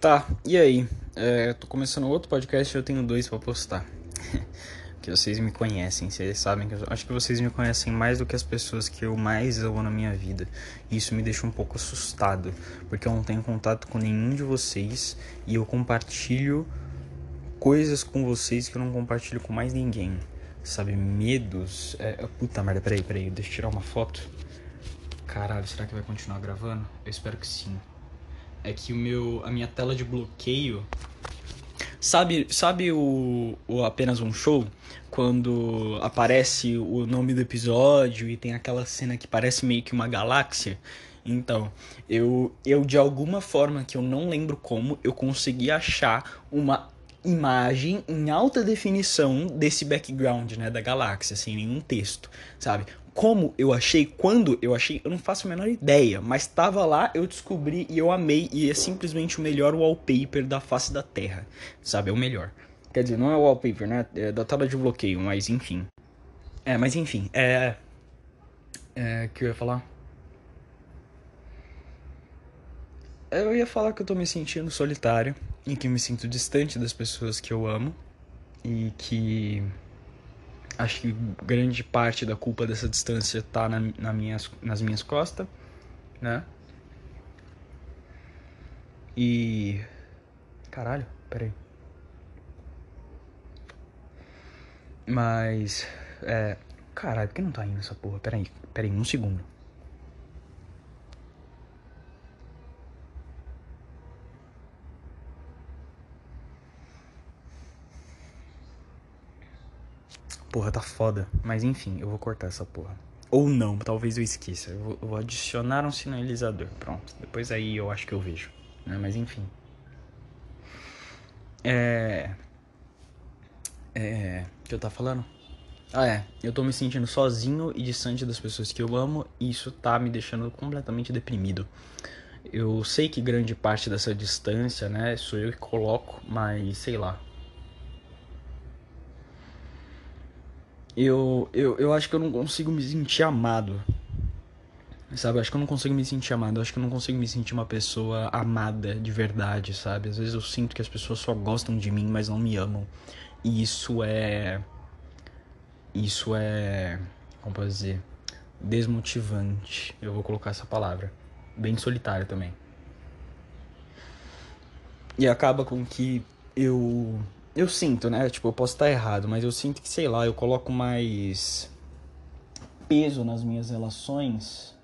Tá, e aí? É, tô começando outro podcast e eu tenho dois para postar. que vocês me conhecem, vocês sabem que eu acho que vocês me conhecem mais do que as pessoas que eu mais amo na minha vida. E isso me deixa um pouco assustado, porque eu não tenho contato com nenhum de vocês e eu compartilho coisas com vocês que eu não compartilho com mais ninguém. Sabe, medos. É, puta merda, peraí, peraí, deixa eu tirar uma foto. Caralho, será que vai continuar gravando? Eu espero que sim é que o meu, a minha tela de bloqueio. Sabe, sabe o, o apenas um show? Quando aparece o nome do episódio e tem aquela cena que parece meio que uma galáxia. Então, eu, eu de alguma forma que eu não lembro como, eu consegui achar uma imagem em alta definição desse background, né, da galáxia, sem nenhum texto, sabe? Como eu achei, quando eu achei, eu não faço a menor ideia, mas tava lá, eu descobri e eu amei e é simplesmente o melhor wallpaper da face da Terra, sabe? É o melhor. Quer dizer, não é wallpaper, né? É da tela de bloqueio, mas enfim. É, mas enfim, é. É. que eu ia falar? Eu ia falar que eu tô me sentindo solitário e que me sinto distante das pessoas que eu amo e que acho que grande parte da culpa dessa distância tá na, na minhas, nas minhas costas, né? E. Caralho, peraí. Mas. É. Caralho, por que não tá indo essa porra? Peraí, peraí, um segundo. Porra, tá foda. Mas enfim, eu vou cortar essa porra. Ou não, talvez eu esqueça. Eu vou, adicionar um sinalizador. Pronto. Depois aí eu acho que eu vejo. Né? Mas enfim. É. É. O que eu tava falando? Ah, é. Eu tô me sentindo sozinho e distante das pessoas que eu amo. E isso tá me deixando completamente deprimido. Eu sei que grande parte dessa distância, né, sou eu que coloco, mas sei lá. Eu, eu, eu acho que eu não consigo me sentir amado. Sabe, eu acho que eu não consigo me sentir amado. Eu acho que eu não consigo me sentir uma pessoa amada de verdade, sabe? Às vezes eu sinto que as pessoas só gostam de mim, mas não me amam. E isso é. Isso é. Como posso dizer? Desmotivante. Eu vou colocar essa palavra. Bem solitário também. E acaba com que eu eu sinto, né? Tipo, eu posso estar errado, mas eu sinto que, sei lá, eu coloco mais peso nas minhas relações,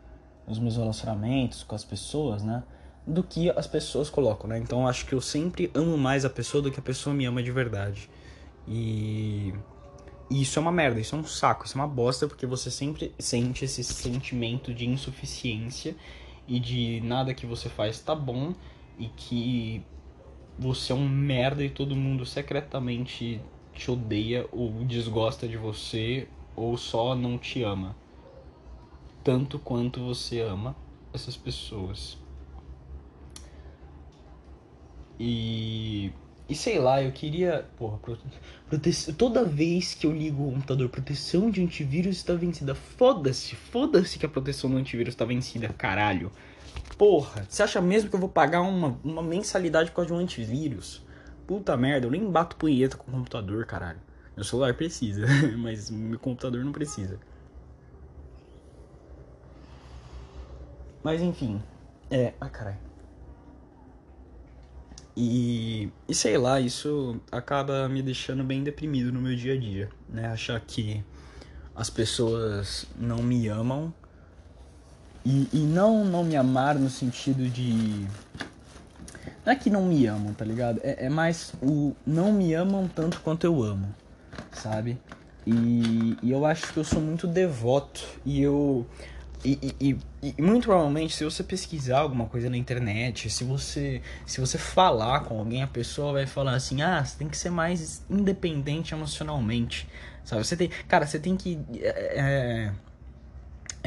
nos meus relacionamentos com as pessoas, né? Do que as pessoas colocam, né? Então acho que eu sempre amo mais a pessoa do que a pessoa me ama de verdade. E... e isso é uma merda, isso é um saco, isso é uma bosta, porque você sempre sente esse sentimento de insuficiência e de nada que você faz tá bom e que você é um merda e todo mundo secretamente te odeia ou desgosta de você ou só não te ama. Tanto quanto você ama essas pessoas. E. E sei lá, eu queria. Porra, prote... toda vez que eu ligo o computador, proteção de antivírus está vencida. Foda-se, foda-se que a proteção do antivírus está vencida, caralho. Porra, você acha mesmo que eu vou pagar uma, uma mensalidade por causa de um antivírus? Puta merda, eu nem bato punheta com o computador, caralho. Meu celular precisa, mas meu computador não precisa. Mas enfim, é. Ah, caralho. E, e sei lá, isso acaba me deixando bem deprimido no meu dia a dia, né? Achar que as pessoas não me amam e, e não não me amar no sentido de. Não é que não me amam, tá ligado? É, é mais o não me amam tanto quanto eu amo, sabe? E, e eu acho que eu sou muito devoto e eu. E, e, e, muito provavelmente, se você pesquisar alguma coisa na internet, se você se você falar com alguém, a pessoa vai falar assim: ah, você tem que ser mais independente emocionalmente, sabe? Você tem, cara, você tem que é,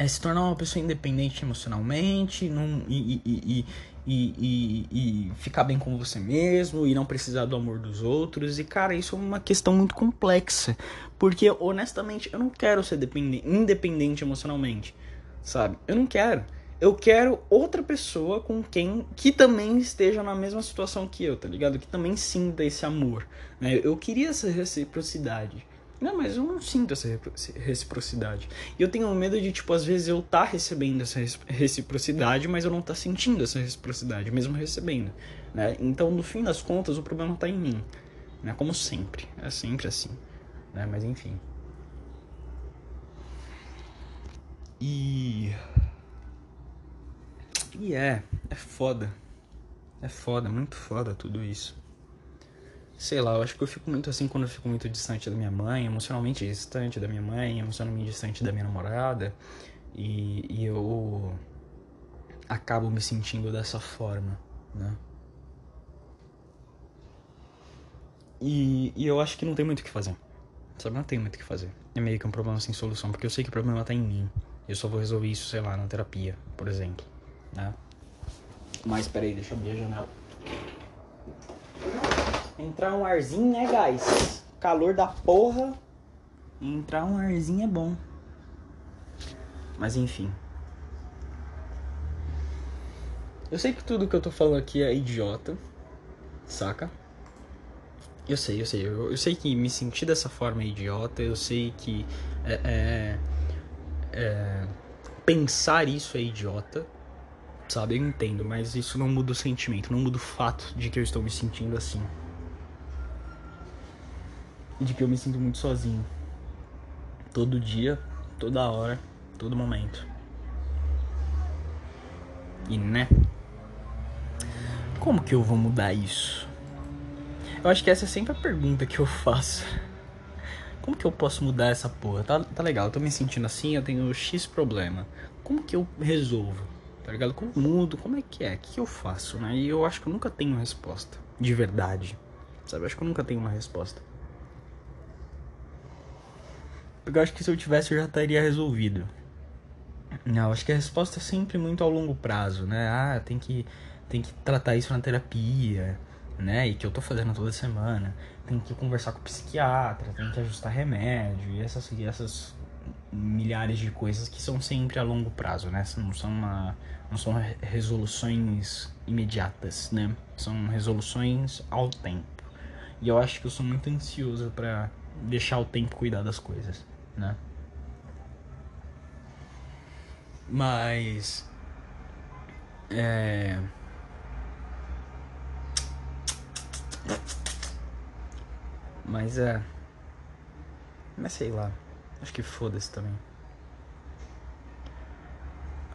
é se tornar uma pessoa independente emocionalmente não, e, e, e, e, ficar bem com você mesmo e não precisar do amor dos outros. E, cara, isso é uma questão muito complexa. Porque, honestamente, eu não quero ser independente emocionalmente, sabe? Eu não quero. eu quero outra pessoa com quem que também esteja na mesma situação que eu, tá ligado? Que também sinta esse amor, né? Eu queria essa reciprocidade. Não, mas eu não sinto essa reciprocidade. E eu tenho medo de, tipo, às vezes eu tá recebendo essa reciprocidade, mas eu não tá sentindo essa reciprocidade, mesmo recebendo, né? Então, no fim das contas, o problema tá em mim, né? Como sempre, é sempre assim, né? Mas enfim. E e é, é foda. É foda, muito foda tudo isso. Sei lá, eu acho que eu fico muito assim quando eu fico muito distante da minha mãe, emocionalmente distante da minha mãe, emocionalmente distante da minha namorada. E, e eu acabo me sentindo dessa forma, né? E, e eu acho que não tem muito o que fazer. Sabe, não tem muito o que fazer. É meio que um problema sem solução, porque eu sei que o problema tá em mim. Eu só vou resolver isso, sei lá, na terapia, por exemplo né? Mas peraí, deixa eu abrir a janela. Entrar um arzinho, né, guys? Calor da porra. Entrar um arzinho é bom. Mas enfim. Eu sei que tudo que eu tô falando aqui é idiota. Saca? Eu sei, eu sei. Eu, eu sei que me sentir dessa forma é idiota. Eu sei que é, é, é, pensar isso é idiota sabe? Eu entendo, mas isso não muda o sentimento, não muda o fato de que eu estou me sentindo assim. E de que eu me sinto muito sozinho. Todo dia, toda hora, todo momento. E né? Como que eu vou mudar isso? Eu acho que essa é sempre a pergunta que eu faço. Como que eu posso mudar essa porra? Tá, tá legal, eu tô me sentindo assim, eu tenho X problema. Como que eu resolvo? tá ligado? Como mudo, como é que é? O que eu faço, né? E eu acho que eu nunca tenho resposta. De verdade. Sabe? Eu acho que eu nunca tenho uma resposta. Eu acho que se eu tivesse eu já teria resolvido. Não, acho que a resposta é sempre muito ao longo prazo, né? Ah, tem que, tem que tratar isso na terapia, né? E que eu tô fazendo toda semana. Tem que conversar com o psiquiatra, tem que ajustar remédio e essas, essas milhares de coisas que são sempre a longo prazo, né? Não são, uma, não são resoluções imediatas, né? São resoluções ao tempo. E eu acho que eu sou muito ansioso para deixar o tempo cuidar das coisas, né? Mas é Mas é mas sei lá. Acho que foda-se também.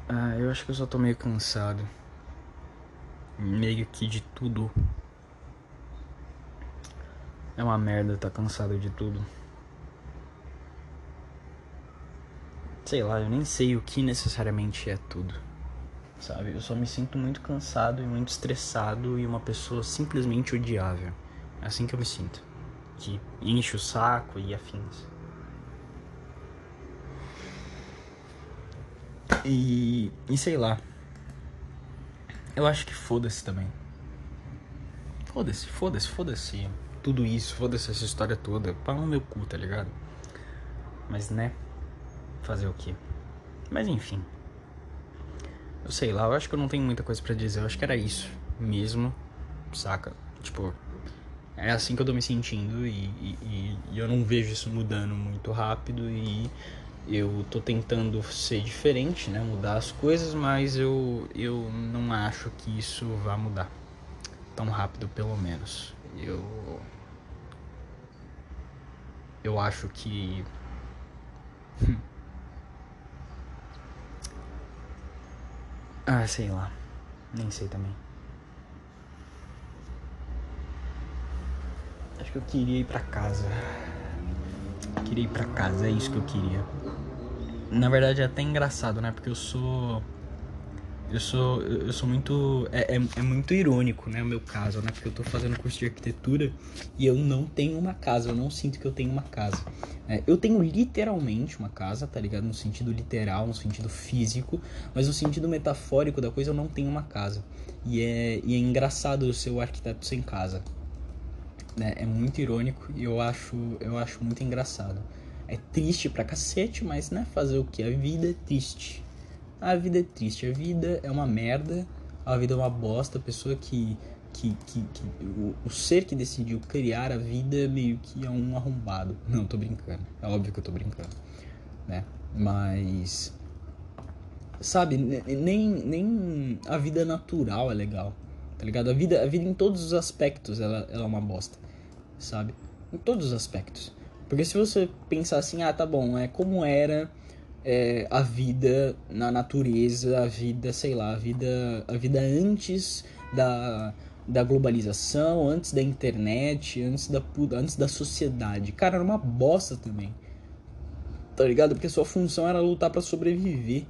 Ah, eu acho que eu só tô meio cansado. Meio que de tudo. É uma merda tá cansado de tudo. Sei lá, eu nem sei o que necessariamente é tudo. Sabe? Eu só me sinto muito cansado e muito estressado e uma pessoa simplesmente odiável. É assim que eu me sinto. Que enche o saco e afins. E, e sei lá. Eu acho que foda-se também. Foda-se, foda-se, foda-se. Tudo isso, foda-se essa história toda. Pau no meu cu, tá ligado? Mas né? Fazer o quê? Mas enfim. Eu sei lá, eu acho que eu não tenho muita coisa para dizer. Eu acho que era isso mesmo, saca? Tipo, é assim que eu tô me sentindo e, e, e eu não vejo isso mudando muito rápido e eu tô tentando ser diferente, né, mudar as coisas, mas eu, eu não acho que isso vá mudar tão rápido, pelo menos. Eu eu acho que ah, sei lá. Nem sei também. Acho que eu queria ir para casa. Queria ir para casa, é isso que eu queria. Na verdade é até engraçado, né? Porque eu sou. Eu sou. Eu sou muito. É, é, é, muito irônico, né? O meu caso, né? Porque eu tô fazendo curso de arquitetura e eu não tenho uma casa. Eu não sinto que eu tenho uma casa. É, eu tenho literalmente uma casa, tá ligado? No sentido literal, no sentido físico. Mas no sentido metafórico da coisa, eu não tenho uma casa. E é, e é engraçado ser o arquiteto sem casa. Né? É muito irônico e eu acho, eu acho muito engraçado. É triste pra cacete, mas né, fazer o que? A vida é triste. A vida é triste, a vida é uma merda, a vida é uma bosta, a pessoa que. que, que, que o, o, ser que decidiu criar a vida meio que é um arrombado. Não, tô brincando. É óbvio que eu tô brincando. Né? Mas. Sabe, nem, nem a vida natural é legal. Tá ligado? A vida, a vida em todos os aspectos ela, ela é uma bosta. Sabe? Em todos os aspectos. Porque se você pensar assim, ah, tá bom, é como era é, a vida na natureza, a vida, sei lá, a vida, a vida antes da, da globalização, antes da internet, antes da, antes da sociedade. Cara, era uma bosta também. Tá ligado? Porque sua função era lutar para sobreviver,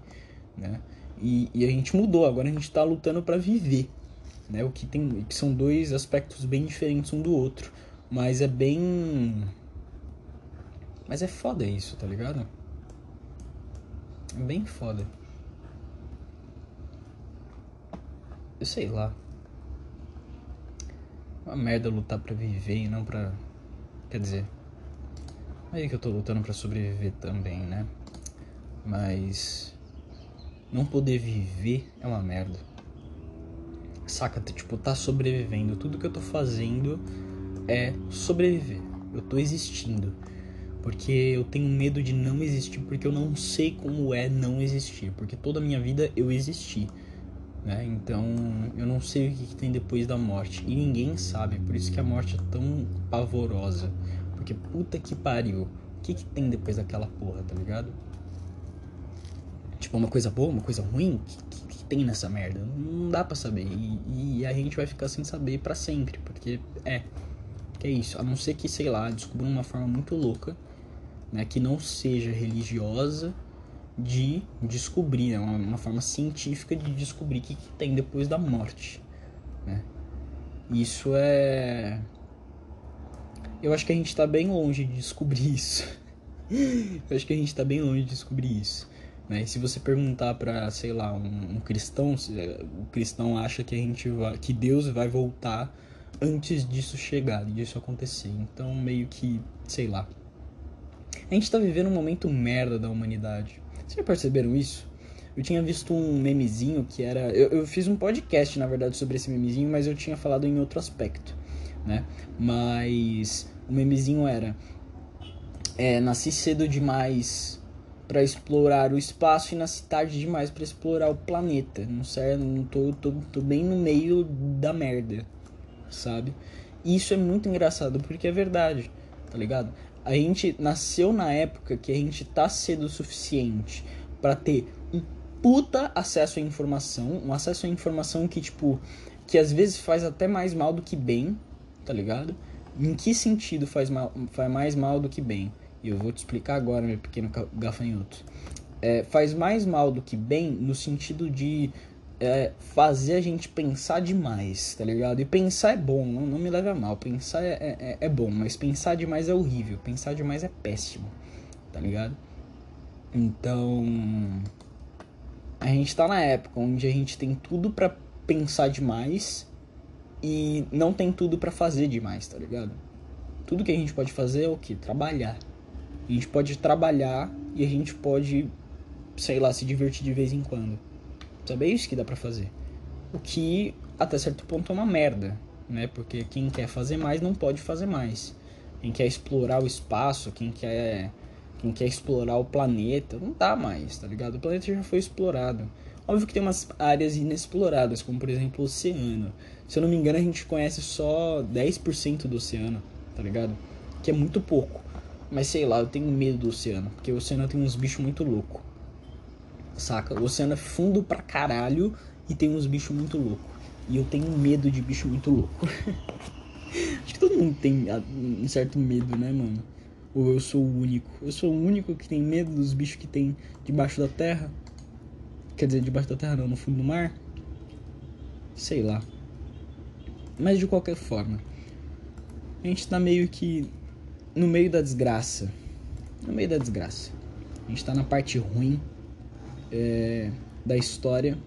né? E, e, a gente mudou, agora a gente tá lutando para viver, né? O que tem que são dois aspectos bem diferentes um do outro, mas é bem mas é foda isso, tá ligado? Bem foda. Eu sei lá. Uma merda lutar pra viver e não pra. Quer dizer. Aí que eu tô lutando pra sobreviver também, né? Mas. Não poder viver é uma merda. Saca? Tipo, tá sobrevivendo. Tudo que eu tô fazendo é sobreviver. Eu tô existindo porque eu tenho medo de não existir porque eu não sei como é não existir, porque toda a minha vida eu existi, né? Então eu não sei o que, que tem depois da morte e ninguém sabe, por isso que a morte é tão pavorosa, porque puta que pariu, o que, que tem depois daquela porra, tá ligado? Tipo, uma coisa boa, uma coisa ruim, o que, que, que, tem nessa merda? Não dá para saber e, e a gente vai ficar sem saber para sempre, porque é que é isso, a não ser que, sei lá, descubra uma forma muito louca né, que não seja religiosa de descobrir, é uma, uma, forma científica de descobrir o que, que tem depois da morte. Né? Isso é. Eu acho que a gente está bem longe de descobrir isso. Eu acho que a gente está bem longe de descobrir isso. Né? E se você perguntar para, sei lá, um, um cristão, o cristão acha que a gente que Deus vai voltar antes disso chegar, disso acontecer. Então meio que, sei lá, a gente tá vivendo um momento merda da humanidade. Vocês já perceberam isso? Eu tinha visto um memezinho que era. Eu, eu, fiz um podcast, na verdade, sobre esse memezinho, mas eu tinha falado em outro aspecto, né? Mas o memezinho era. É, nasci cedo demais para explorar o espaço e nasci tarde demais para explorar o planeta. Não sei, não tô, tô, tô bem no meio da merda, sabe? E isso é muito engraçado porque é verdade, tá ligado? A gente nasceu na época que a gente tá cedo o suficiente para ter um puta acesso à informação, um acesso à informação que, tipo, que às vezes faz até mais mal do que bem, tá ligado? Em que sentido faz, mal, faz mais mal do que bem? E eu vou te explicar agora, meu pequeno gafanhoto. É, faz mais mal do que bem no sentido de é, fazer a gente pensar demais, tá ligado? E pensar é bom, não, não me leve a mal. Pensar é, é, é, bom, mas pensar demais é horrível. Pensar demais é péssimo, tá ligado? Então. A gente tá na época onde a gente tem tudo para pensar demais e não tem tudo para fazer demais, tá ligado? Tudo que a gente pode fazer é o que? Trabalhar. A gente pode trabalhar e a gente pode, sei lá, se divertir de vez em quando. Sabe? É isso que dá pra fazer. O que até certo ponto é uma merda, né? Porque quem quer fazer mais não pode fazer mais. Quem quer explorar o espaço, quem quer quem quer explorar o planeta, não dá mais, tá ligado? O planeta já foi explorado. Óbvio que tem umas áreas inexploradas, como por exemplo o oceano. Se eu não me engano, a gente conhece só 10% do oceano, tá ligado? Que é muito pouco. Mas sei lá, eu tenho medo do oceano, porque o oceano tem uns bichos muito loucos saca? O oceano é fundo pra caralho e tem uns bichos muito loucos. E eu tenho medo de bicho muito louco. Acho que todo mundo tem um certo medo, né, mano? Ou eu sou o único? Eu sou o único que tem medo dos bichos que tem debaixo da terra? Quer dizer, debaixo da terra não, no fundo do mar? Sei lá. Mas de qualquer forma, a gente tá meio que no meio da desgraça. No meio da desgraça. A gente tá na parte ruim é, da história,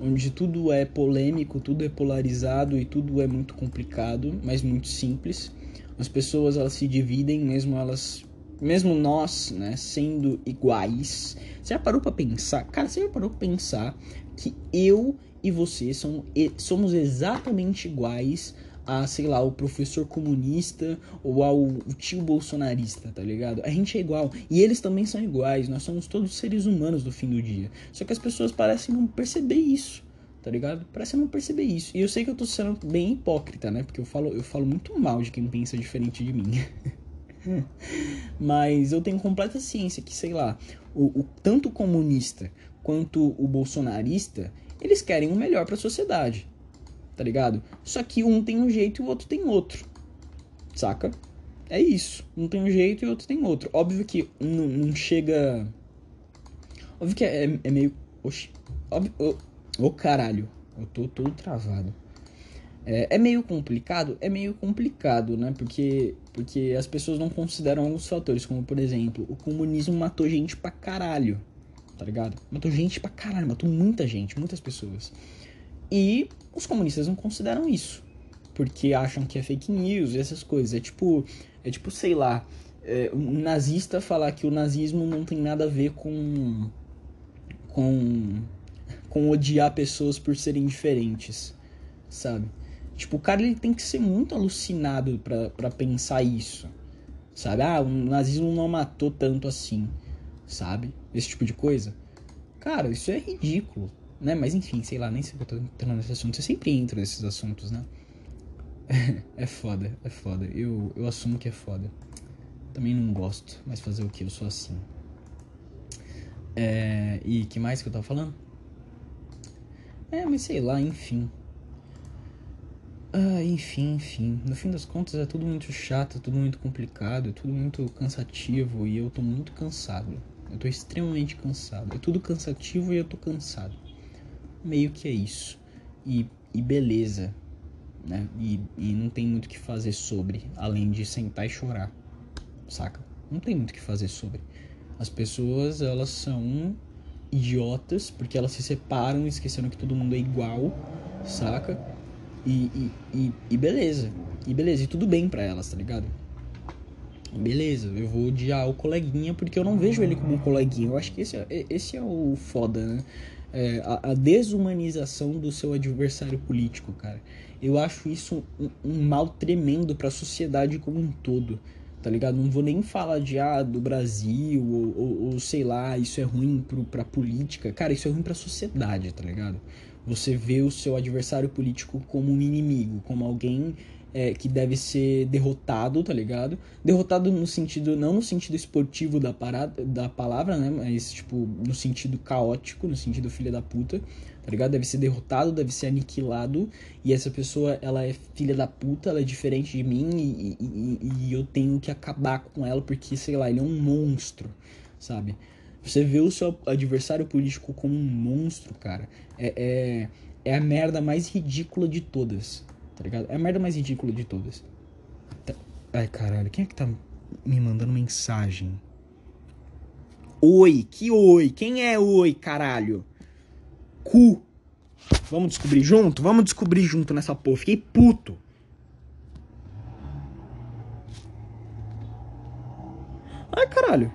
onde tudo é polêmico, tudo é polarizado e tudo é muito complicado, mas muito simples. As pessoas elas se dividem, mesmo elas mesmo nós, né, sendo iguais, você já parou para pensar? Cara, você já parou para pensar que eu e você são, somos exatamente iguais a, sei lá, o professor comunista ou ao tio bolsonarista, tá ligado? A gente é igual. E eles também são iguais. Nós somos todos seres humanos do fim do dia. Só que as pessoas parecem não perceber isso. Tá ligado? Parece não perceber isso. E eu sei que eu tô sendo bem hipócrita, né? Porque eu falo, eu falo muito mal de quem pensa diferente de mim. Mas eu tenho completa ciência que, sei lá, o, o, tanto o comunista quanto o bolsonarista, eles querem o melhor para a sociedade tá ligado? Só que um tem um jeito e o outro tem outro, saca? É isso. Um tem um jeito e o outro tem outro. Óbvio que não, não chega. Óbvio que é, é meio. Oxi. Óbvio. Ô, oh, caralho. Eu tô todo travado. É, é, meio complicado? É meio complicado, né? Porque, porque as pessoas não consideram alguns fatores, como por exemplo, o comunismo matou gente pra caralho, tá ligado? Matou gente pra caralho, matou muita gente, muitas pessoas. E os comunistas não consideram isso, porque acham que é fake news e essas coisas. É tipo, é tipo, sei lá, é, um nazista falar que o nazismo não tem nada a ver com com com odiar pessoas por serem diferentes, sabe? Tipo, o cara ele tem que ser muito alucinado para pensar isso, sabe? Ah, o nazismo não matou tanto assim, sabe? Esse tipo de coisa. Cara, isso é ridículo, né? Mas enfim, sei lá, nem sei que eu tô entrando nesse assunto. Você sempre entra nesses assuntos, né? é foda, é foda. Eu, eu assumo que é foda. Também não gosto, mas fazer o que? Eu sou assim. É, e que mais que eu tava falando? É, mas sei lá, enfim. Ah, enfim, enfim. No fim das contas é tudo muito chato, é tudo muito complicado, é tudo muito cansativo e eu tô muito cansado. Eu tô extremamente cansado. É tudo cansativo e eu tô cansado meio que é isso. E, e beleza, né? E, e não tem muito o que fazer sobre, além de sentar e chorar, saca? Não tem muito o que fazer sobre. As pessoas, elas são idiotas porque elas se separam, esquecendo que todo mundo é igual, saca? E, e, e, e beleza. E beleza, e tudo bem pra elas, tá ligado? Beleza, eu vou odiar o coleguinha porque eu não vejo ele como um coleguinha. Eu acho que esse é, esse é o foda, né? É, a, a, desumanização do seu adversário político, cara. Eu acho isso um, um mal tremendo para a sociedade como um todo, tá ligado? Não vou nem falar de ah, do Brasil ou, ou, ou sei lá, isso é ruim pro, pra política. Cara, isso é ruim pra sociedade, tá ligado? Você vê o seu adversário político como um inimigo, como alguém é, que deve ser derrotado, tá ligado? Derrotado no sentido, não no sentido esportivo da, parada, da palavra, né? Mas, tipo, no sentido caótico, no sentido filha da puta, tá ligado? Deve ser derrotado, deve ser aniquilado. E essa pessoa, ela é filha da puta, ela é diferente de mim e, e, e eu tenho que acabar com ela porque, sei lá, ele é um monstro, sabe? Você vê o seu adversário político como um monstro, cara. É, é, é a merda mais ridícula de todas tá ligado? É a merda mais ridícula de todas. Tá... Ai, caralho, quem é que tá me mandando mensagem? Oi, que oi? Quem é oi, caralho? Cu. Vamos descobrir junto? Vamos descobrir junto nessa porra. Fiquei puto. Ai, caralho.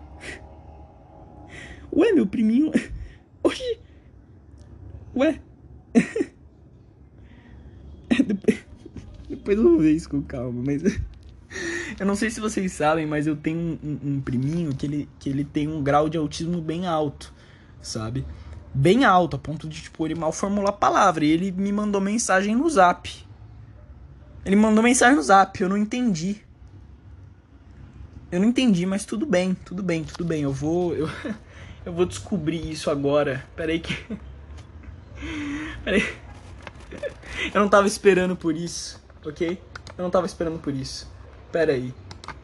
Ué, meu priminho. Oxi. Ué. Depois eu vou ver isso com calma, mas. eu não sei se vocês sabem, mas eu tenho um, um, um, priminho que ele, que ele tem um grau de autismo bem alto, sabe? Bem alto, a ponto de, tipo, ele mal formular a palavra. E ele me mandou mensagem no zap. Ele mandou mensagem no zap, eu não entendi. Eu não entendi, mas tudo bem, tudo bem, tudo bem. Eu vou. Eu, eu vou descobrir isso agora. Peraí que. Peraí. Eu não tava esperando por isso ok? Eu não tava esperando por isso. Pera aí.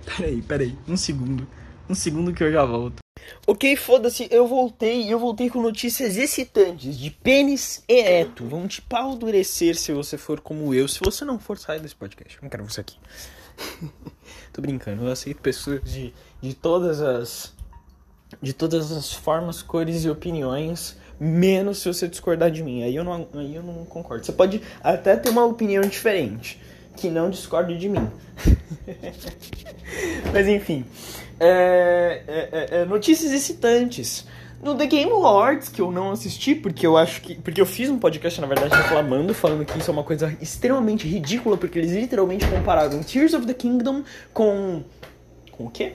Pera aí, pera aí. Um segundo. Um segundo que eu já volto. Ok, foda-se, eu voltei eu voltei com notícias excitantes de pênis ereto. Vão te paldurecer se você for como eu. Se você não for, sai desse podcast. Não quero você aqui. Tô brincando, eu aceito pessoas de, de todas as. De todas as formas, cores e opiniões. Menos se você discordar de mim. Aí eu não, aí eu não concordo. Você pode até ter uma opinião diferente que não discorde de mim. Mas enfim, é, é, é, é, notícias excitantes. No The Game Awards, que eu não assisti, porque eu acho que. Porque eu fiz um podcast, na verdade, reclamando, falando que isso é uma coisa extremamente ridícula, porque eles literalmente compararam Tears of the Kingdom com. Com o quê?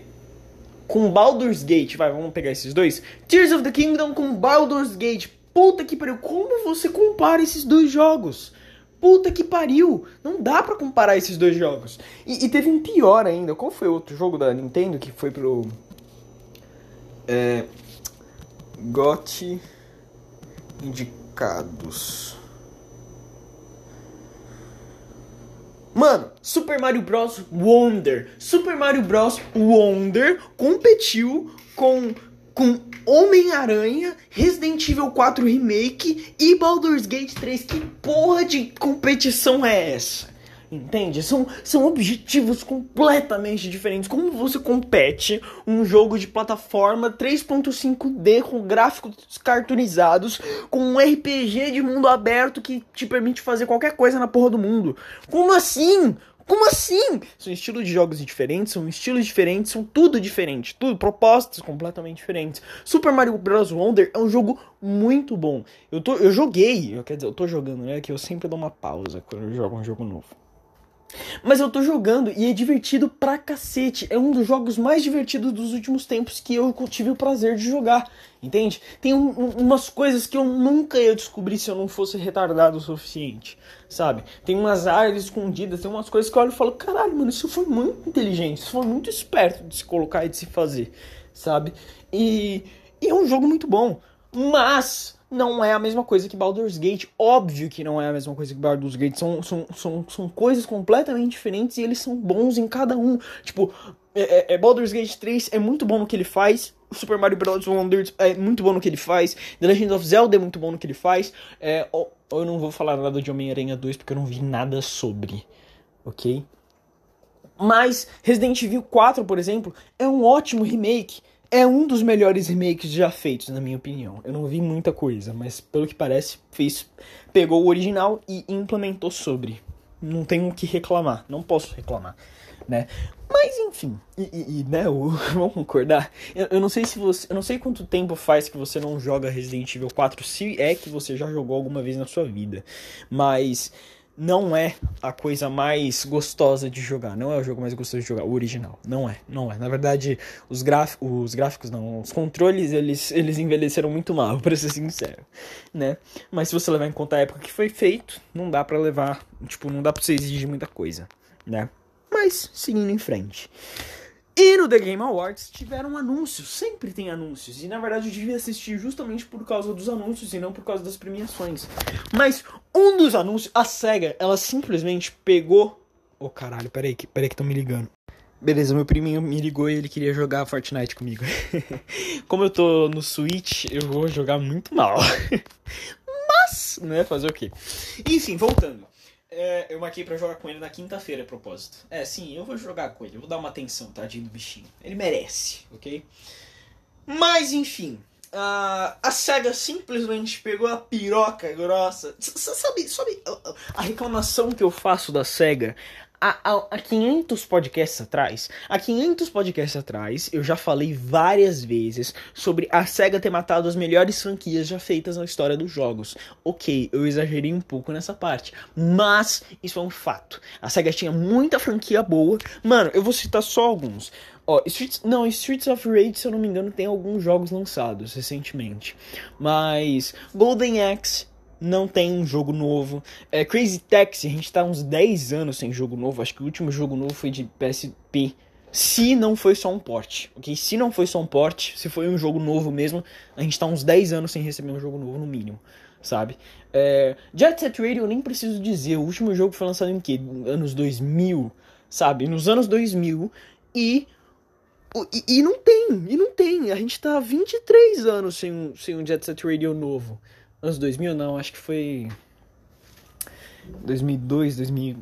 Com Baldur's Gate. Vai, vamos pegar esses dois. Tears of the Kingdom com Baldur's Gate. Puta que pariu, como você compara esses dois jogos? Puta que pariu! Não dá para comparar esses dois jogos. E, e, teve um pior ainda. Qual foi o outro jogo da Nintendo que foi pro. É. GOT indicados. Mano, Super Mario Bros. Wonder. Super Mario Bros. Wonder competiu com com Homem-Aranha, Resident Evil 4 Remake e Baldur's Gate 3. Que porra de competição é essa? Entende? São, são objetivos completamente diferentes. Como você compete um jogo de plataforma 3.5D com gráficos cartoonizados, com um RPG de mundo aberto que te permite fazer qualquer coisa na porra do mundo? Como assim? Como assim? São estilos de jogos diferentes, são estilos diferentes, são tudo diferente, tudo propostas completamente diferentes. Super Mario Bros Wonder é um jogo muito bom. Eu tô, eu joguei, quer dizer, eu tô jogando, né? Que eu sempre dou uma pausa quando eu jogo um jogo novo. Mas eu tô jogando e é divertido pra cacete. É um dos jogos mais divertidos dos últimos tempos que eu tive o prazer de jogar. Entende? Tem um, um, umas coisas que eu nunca ia descobrir se eu não fosse retardado o suficiente. Sabe? Tem umas áreas escondidas, tem umas coisas que eu olho e falo: caralho, mano, isso foi muito inteligente, isso foi muito esperto de se colocar e de se fazer. Sabe? E, e é um jogo muito bom. Mas não é a mesma coisa que Baldur's Gate. Óbvio que não é a mesma coisa que Baldur's Gate. São, são, são, são coisas completamente diferentes e eles são bons em cada um. Tipo, é, é, é Baldur's Gate 3 é muito bom no que ele faz. Super Mario Bros. Wonder é muito bom no que ele faz. The Legend of Zelda é muito bom no que ele faz. É, eu não vou falar nada de Homem-Aranha 2 porque eu não vi nada sobre. Ok? Mas Resident Evil 4, por exemplo, é um ótimo remake é um dos melhores remakes já feitos, na minha opinião. Eu não vi muita coisa, mas pelo que parece, fez, pegou o original e implementou sobre. Não tenho o que reclamar, não posso reclamar, né? Mas enfim, e, e, e né, vamos concordar. Eu, eu, não sei se você, eu não sei quanto tempo faz que você não joga Resident Evil 4, se é que você já jogou alguma vez na sua vida, mas não é a coisa mais gostosa de jogar. Não é o jogo mais gostoso de jogar, o original. Não é, não é. Na verdade, os, graf os gráficos não, os controles, eles, eles envelheceram muito mal, para ser sincero, né? Mas se você levar em conta a época que foi feito, não dá para levar, tipo, não dá para você exigir muita coisa, né? Mas seguindo em frente. E no The Game Awards tiveram anúncios, sempre tem anúncios. E na verdade eu devia assistir justamente por causa dos anúncios e não por causa das premiações. Mas um dos anúncios, a SEGA, ela simplesmente pegou. Ô oh, caralho, peraí, peraí que estão me ligando. Beleza, meu priminho me ligou e ele queria jogar Fortnite comigo. Como eu tô no Switch, eu vou jogar muito mal. Mas, né, fazer o quê? Enfim, voltando. É, eu marquei para jogar com ele na quinta-feira, a propósito. É, sim, eu vou jogar com ele. Eu vou dar uma atenção, tadinho do bichinho. Ele merece, ok? Mas, enfim. Uh, a SEGA simplesmente pegou a piroca grossa. Sabe, sabe a reclamação que eu faço da SEGA? Há, há 500 podcasts atrás, há 500 podcasts atrás, eu já falei várias vezes sobre a SEGA ter matado as melhores franquias já feitas na história dos jogos. Ok, eu exagerei um pouco nessa parte, mas isso é um fato. A SEGA tinha muita franquia boa. Mano, eu vou citar só alguns. Ó, Streets, não, Streets of Rage, se eu não me engano, tem alguns jogos lançados recentemente. Mas Golden Axe, não tem um jogo novo. É, Crazy Taxi, a gente tá uns 10 anos sem jogo novo. Acho que o último jogo novo foi de PSP. Se não foi só um port, ok? Se não foi só um port, se foi um jogo novo mesmo, a gente tá uns 10 anos sem receber um jogo novo, no mínimo, sabe? É, Jet Set Radio eu nem preciso dizer, o último jogo foi lançado em que? Anos 2000, sabe? Nos anos 2000 e e, e, não tem, e não tem. A gente tá 23 anos sem um, sem um Jet Set Radio novo. Anos 2000 não, acho que foi 2002, 2000,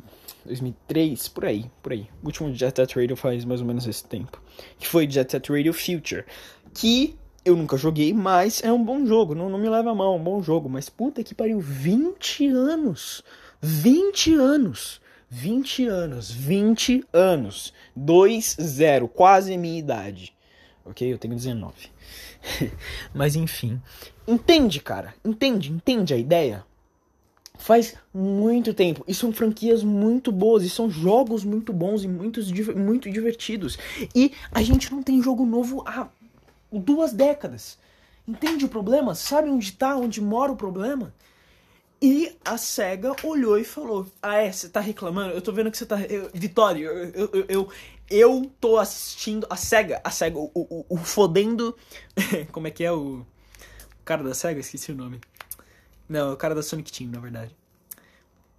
2003, por aí, por aí. O último Jet Set Radio faz mais ou menos esse tempo. Que foi Jet Set Radio Future. Que eu nunca joguei, mas é um bom jogo. Não, não me leva a mão, é um bom jogo. Mas puta que pariu, 20 anos! 20 anos! 20 anos. 20 anos. 2-0. Quase minha idade. Ok? Eu tenho 19. Mas enfim. Entende, cara? Entende? Entende a ideia? Faz muito tempo. E são franquias muito boas. E são jogos muito bons e muitos, muito divertidos. E a gente não tem jogo novo há duas décadas. Entende o problema? Sabe onde tá, onde mora o problema? E a SEGA olhou e falou: Ah, é, você tá reclamando? Eu tô vendo que você tá. Eu, Vitória, eu, eu, eu, eu tô assistindo. A SEGA, a SEGA, o, o, o fodendo. Como é que é o. Cara da SEGA? Esqueci o nome. Não, é o cara da Sonic Team, na verdade.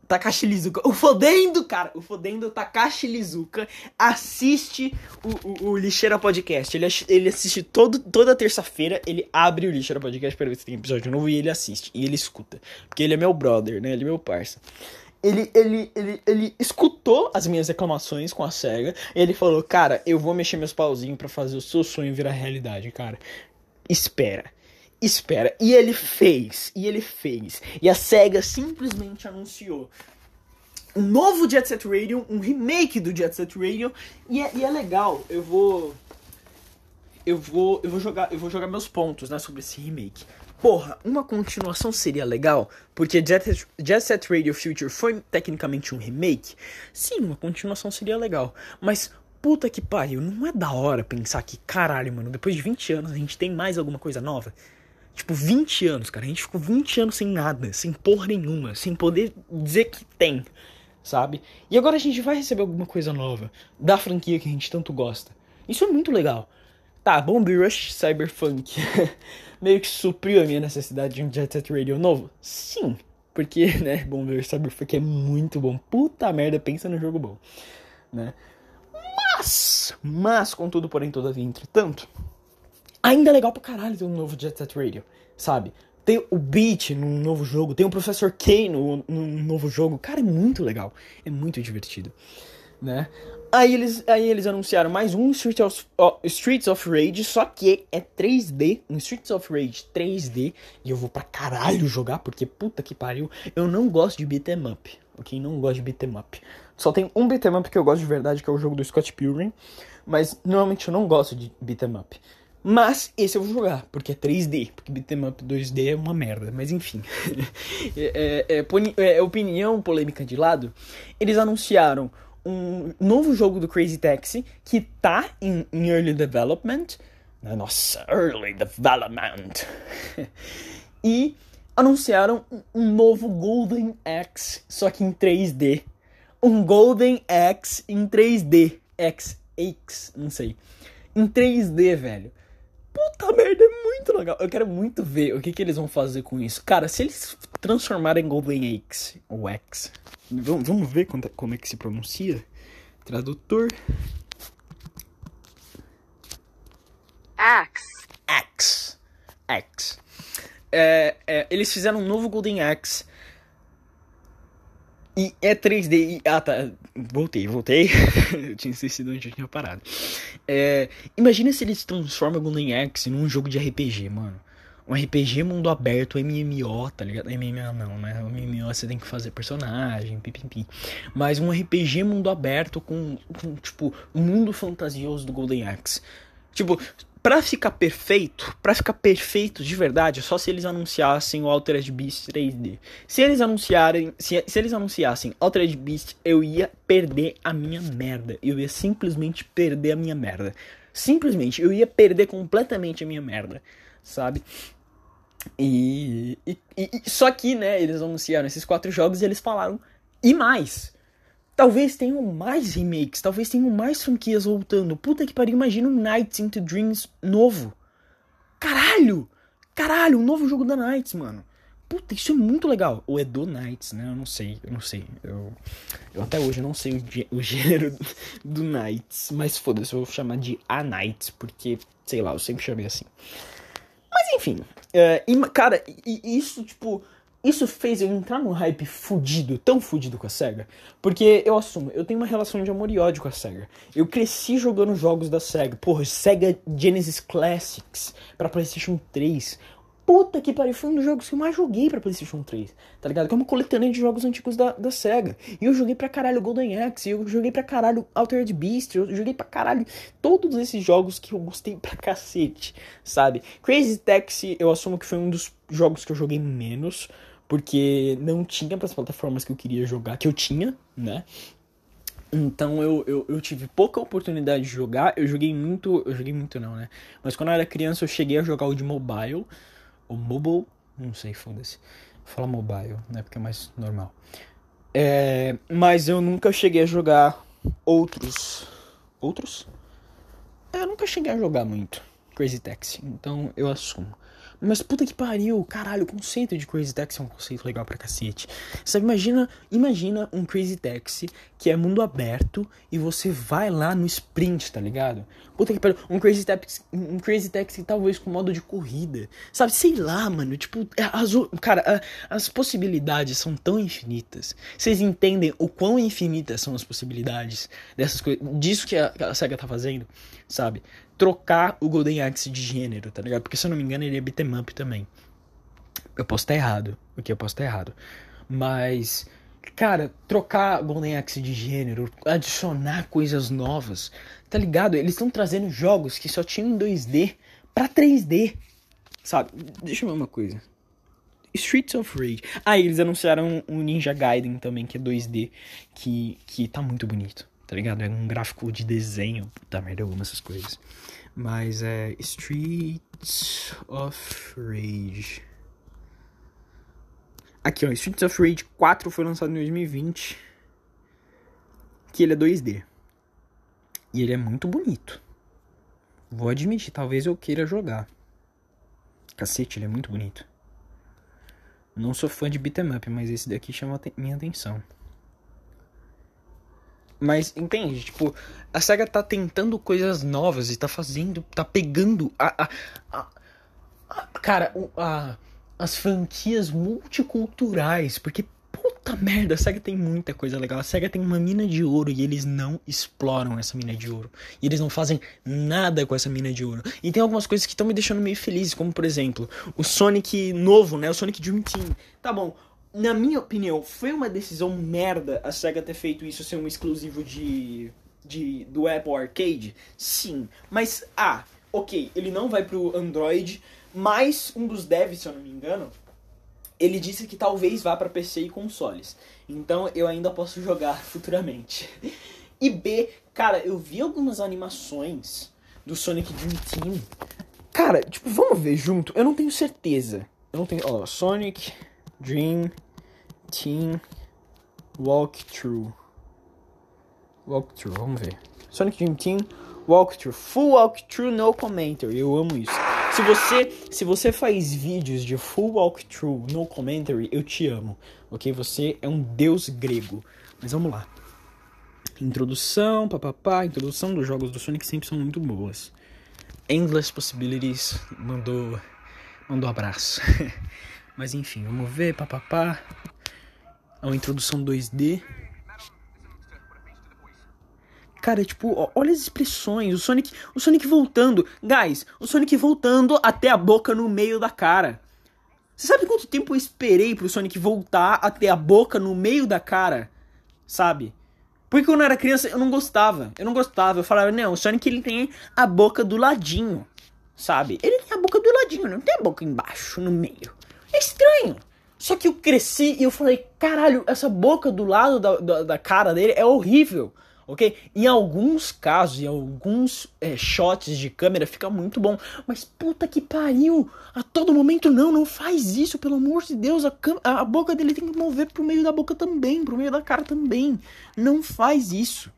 Takashi Lizuka. O Fodendo, cara. O Fodendo Takashi Lizuka assiste o, o, o Lixeira Podcast. Ele, ele assiste todo, toda terça-feira. Ele abre o Lixeira Podcast para ver se tem episódio novo e ele assiste. E ele escuta. Porque ele é meu brother, né? Ele é meu parça. Ele, ele, ele, ele escutou as minhas reclamações com a SEGA. E ele falou: Cara, eu vou mexer meus pauzinhos para fazer o seu sonho virar realidade, cara. Espera espera. E ele fez, e ele fez. E a SEGA simplesmente anunciou um novo Jet Set Radio, um remake do Jet Set Radio, e é, e é legal. Eu vou eu vou eu vou jogar eu vou jogar meus pontos, né, sobre esse remake. Porra, uma continuação seria legal, porque Jet, Jet Set Radio Future foi tecnicamente um remake. Sim, uma continuação seria legal, mas puta que pariu, não é da hora pensar que caralho, mano, depois de 20 anos a gente tem mais alguma coisa nova? Tipo, 20 anos, cara. A gente ficou 20 anos sem nada, sem porra nenhuma, sem poder dizer que tem, sabe? E agora a gente vai receber alguma coisa nova da franquia que a gente tanto gosta. Isso é muito legal. Tá, Bomb Rush Cyberpunk meio que supriu a minha necessidade de um Jet Set Radio novo? Sim, porque, né, Bomb Rush Cyberpunk é muito bom. Puta merda, pensa no jogo bom, né? Mas, mas, contudo, porém, todavia, entretanto, ainda é legal pra caralho ter um novo Jet Set Radio, sabe? Tem o Beat num novo jogo, tem o Professor K no, num novo jogo. Cara, é muito legal. É muito divertido, né? Aí eles, aí eles anunciaram mais um Street of, oh, Streets of Rage, só que é 3D, um Streets of Rage 3D, e eu vou pra caralho jogar, porque puta que pariu, eu não gosto de beat'em up, ok? Não gosto de beat'em up. Só tem um beat'em up que eu gosto de verdade, que é o jogo do Scott Pilgrim, mas normalmente eu não gosto de beat'em up. Mas esse eu vou jogar, porque é 3D. Porque beat'em up 2D é uma merda. Mas enfim. é, é, é, é, opinião polêmica de lado. Eles anunciaram um novo jogo do Crazy Taxi que tá em, em Early Development. Nossa, Early Development. e anunciaram um novo Golden Axe, só que em 3D. Um Golden Axe em 3D. X, X, não sei. Em 3D, velho. Puta merda, é muito legal. Eu quero muito ver o que, que eles vão fazer com isso. Cara, se eles transformarem Golden X, ou X, vamos, vamos ver como, como é que se pronuncia. Tradutor. X. X. X. É, é, eles fizeram um novo Golden Axe e é 3D. E, ah, tá. Voltei, voltei. eu tinha esquecido onde eu tinha parado. É, imagina se eles transformam Golden Axe num jogo de RPG, mano. Um RPG mundo aberto, MMO, tá ligado? MMO não, né? MMO você tem que fazer personagem, pipipi. Mas um RPG mundo aberto com, com tipo, o mundo fantasioso do Golden Axe. Tipo, Pra ficar perfeito, para ficar perfeito de verdade, é só se eles anunciassem o Altered Beast 3D. Se eles anunciarem, se, se eles anunciassem Altered Beast, eu ia perder a minha merda. Eu ia simplesmente perder a minha merda. Simplesmente, eu ia perder completamente a minha merda, sabe? E, e, e só que, né, eles anunciaram esses quatro jogos e eles falaram e mais. Talvez tenham mais remakes, talvez tenham mais franquias voltando. Puta que pariu, imagina um Nights into Dreams novo. Caralho! Caralho, um novo jogo da Nights, mano. Puta, isso é muito legal. Ou é do Nights, né? Eu não sei, eu não sei. Eu, eu até hoje não sei o, o gênero do Nights. Mas foda-se, eu vou chamar de A Nights, porque, sei lá, eu sempre chamei assim. Mas enfim, uh, cara, isso, tipo, isso fez eu entrar num hype fudido, tão fudido com a SEGA. Porque eu assumo, eu tenho uma relação de amor e ódio com a SEGA. Eu cresci jogando jogos da SEGA. Porra, SEGA Genesis Classics pra PlayStation 3. puta que pariu, foi um dos jogos que eu mais joguei pra PlayStation 3, tá ligado? Que é uma coletânea de jogos antigos da, da SEGA. E eu joguei pra caralho Golden Axe, eu joguei pra caralho Altered Beast, eu joguei pra caralho todos esses jogos que eu gostei pra cacete, sabe? Crazy Taxi, eu assumo que foi um dos jogos que eu joguei menos, porque não tinha para as plataformas que eu queria jogar, que eu tinha, né? Então eu, eu, eu, tive pouca oportunidade de jogar. Eu joguei muito. Eu joguei muito não, né? Mas quando eu era criança eu cheguei a jogar o de mobile. Ou mobile. Não sei, foda-se. Fala mobile, né? Porque é mais normal. É, mas eu nunca cheguei a jogar outros. Outros? É, eu nunca cheguei a jogar muito Crazy Taxi. Então eu assumo. Mas puta que pariu, caralho, o conceito de Crazy Taxi é um conceito legal pra cacete. Sabe, imagina, imagina um Crazy Taxi que é mundo aberto e você vai lá no sprint, tá ligado? Puta que pariu, um Crazy Taxi, um Crazy Taxi talvez com modo de corrida. Sabe, sei lá, mano, tipo, é, as, cara, as possibilidades são tão infinitas. Vocês entendem o quão infinitas são as possibilidades dessas coisas, disso que a, a SEGA tá fazendo, sabe? Trocar o Golden Axe de gênero, tá ligado? Porque se eu não me engano ele é beat'em up também. Eu posso estar errado, porque eu posso estar errado. Mas, cara, trocar Golden Axe de gênero, adicionar coisas novas, tá ligado? Eles estão trazendo jogos que só tinham em 2D pra 3D, sabe? Deixa eu ver uma coisa. Streets of Rage. Ah, eles anunciaram um Ninja Gaiden também, que é 2D, que, que tá muito bonito tá ligado? É um gráfico de desenho. Puta merda, eu amo essas coisas. Mas é Streets of Rage. Aqui, ó, Streets of Rage 4 foi lançado em 2020. Que ele é 2D. E ele é muito bonito. Vou admitir, talvez eu queira jogar. Cacete, ele é muito bonito. Não sou fã de beat'em up, mas esse daqui chama minha atenção. Mas entende? Tipo, a SEGA tá tentando coisas novas e tá fazendo. tá pegando a. a, a, a cara, a, as franquias multiculturais. Porque, puta merda, a SEGA tem muita coisa legal. A SEGA tem uma mina de ouro e eles não exploram essa mina de ouro. E eles não fazem nada com essa mina de ouro. E tem algumas coisas que estão me deixando meio feliz, como por exemplo, o Sonic novo, né? O Sonic Dream Team. Tá bom, na minha opinião, foi uma decisão merda a SEGA ter feito isso ser um exclusivo de, de do Apple Arcade? Sim, mas ah, ok, ele não vai pro Android, mas um dos devs, se eu não me engano, ele disse que talvez vá para PC e consoles. Então eu ainda posso jogar futuramente. E B, cara, eu vi algumas animações do Sonic Dream Team. Cara, tipo, vamos ver junto? Eu não tenho certeza. Eu não tenho. Ó, Sonic Dream Team Walkthrough. Walkthrough, vamos ver. Sonic Dream Team Walkthrough. Full walkthrough, no commentary. Eu amo isso. Se você, se você faz vídeos de full walkthrough, no commentary, eu te amo. Ok? Você é um deus grego. Mas vamos lá. Introdução, papapá. Introdução dos jogos do Sonic sempre são muito boas. Endless Possibilities mandou, mandou abraço. Mas enfim, vamos ver, papapá a uma introdução 2D. Cara, tipo, olha as expressões, o Sonic, o Sonic voltando. Guys, o Sonic voltando até a boca no meio da cara. Você sabe quanto tempo eu esperei pro Sonic voltar até a boca no meio da cara? Sabe? Porque quando eu era criança eu não gostava. Eu não gostava. Eu falava, não, o Sonic ele tem a boca do ladinho. Sabe? Ele tem a boca do ladinho, não tem a boca embaixo, no meio. É estranho. Só que eu cresci e eu falei, caralho, essa boca do lado da, da, da cara dele é horrível, ok? Em alguns casos, em alguns é, shots de câmera fica muito bom, mas puta que pariu, a todo momento não, não faz isso, pelo amor de Deus, a, a boca dele tem que mover pro meio da boca também, pro meio da cara também, não faz isso.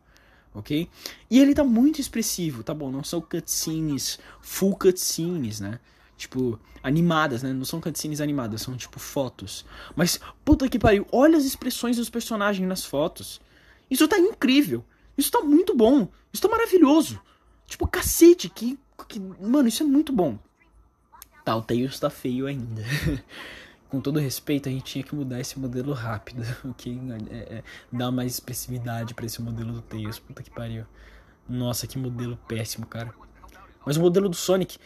Ok? E ele tá muito expressivo, tá bom? Não são cutscenes, full cutscenes, né? Tipo, animadas, né? Não são cutscenes animadas, são tipo fotos. Mas, puta que pariu, olha as expressões dos personagens nas fotos. Isso tá incrível. Isso tá muito bom. Isso tá maravilhoso. Tipo, cacete, que. que mano, isso é muito bom. Tá, o Tails tá feio ainda. Com todo respeito, a gente tinha que mudar esse modelo rápido, ok? É, é, dar mais expressividade para esse modelo do Tails. Puta que pariu. Nossa, que modelo péssimo, cara. Mas o modelo do Sonic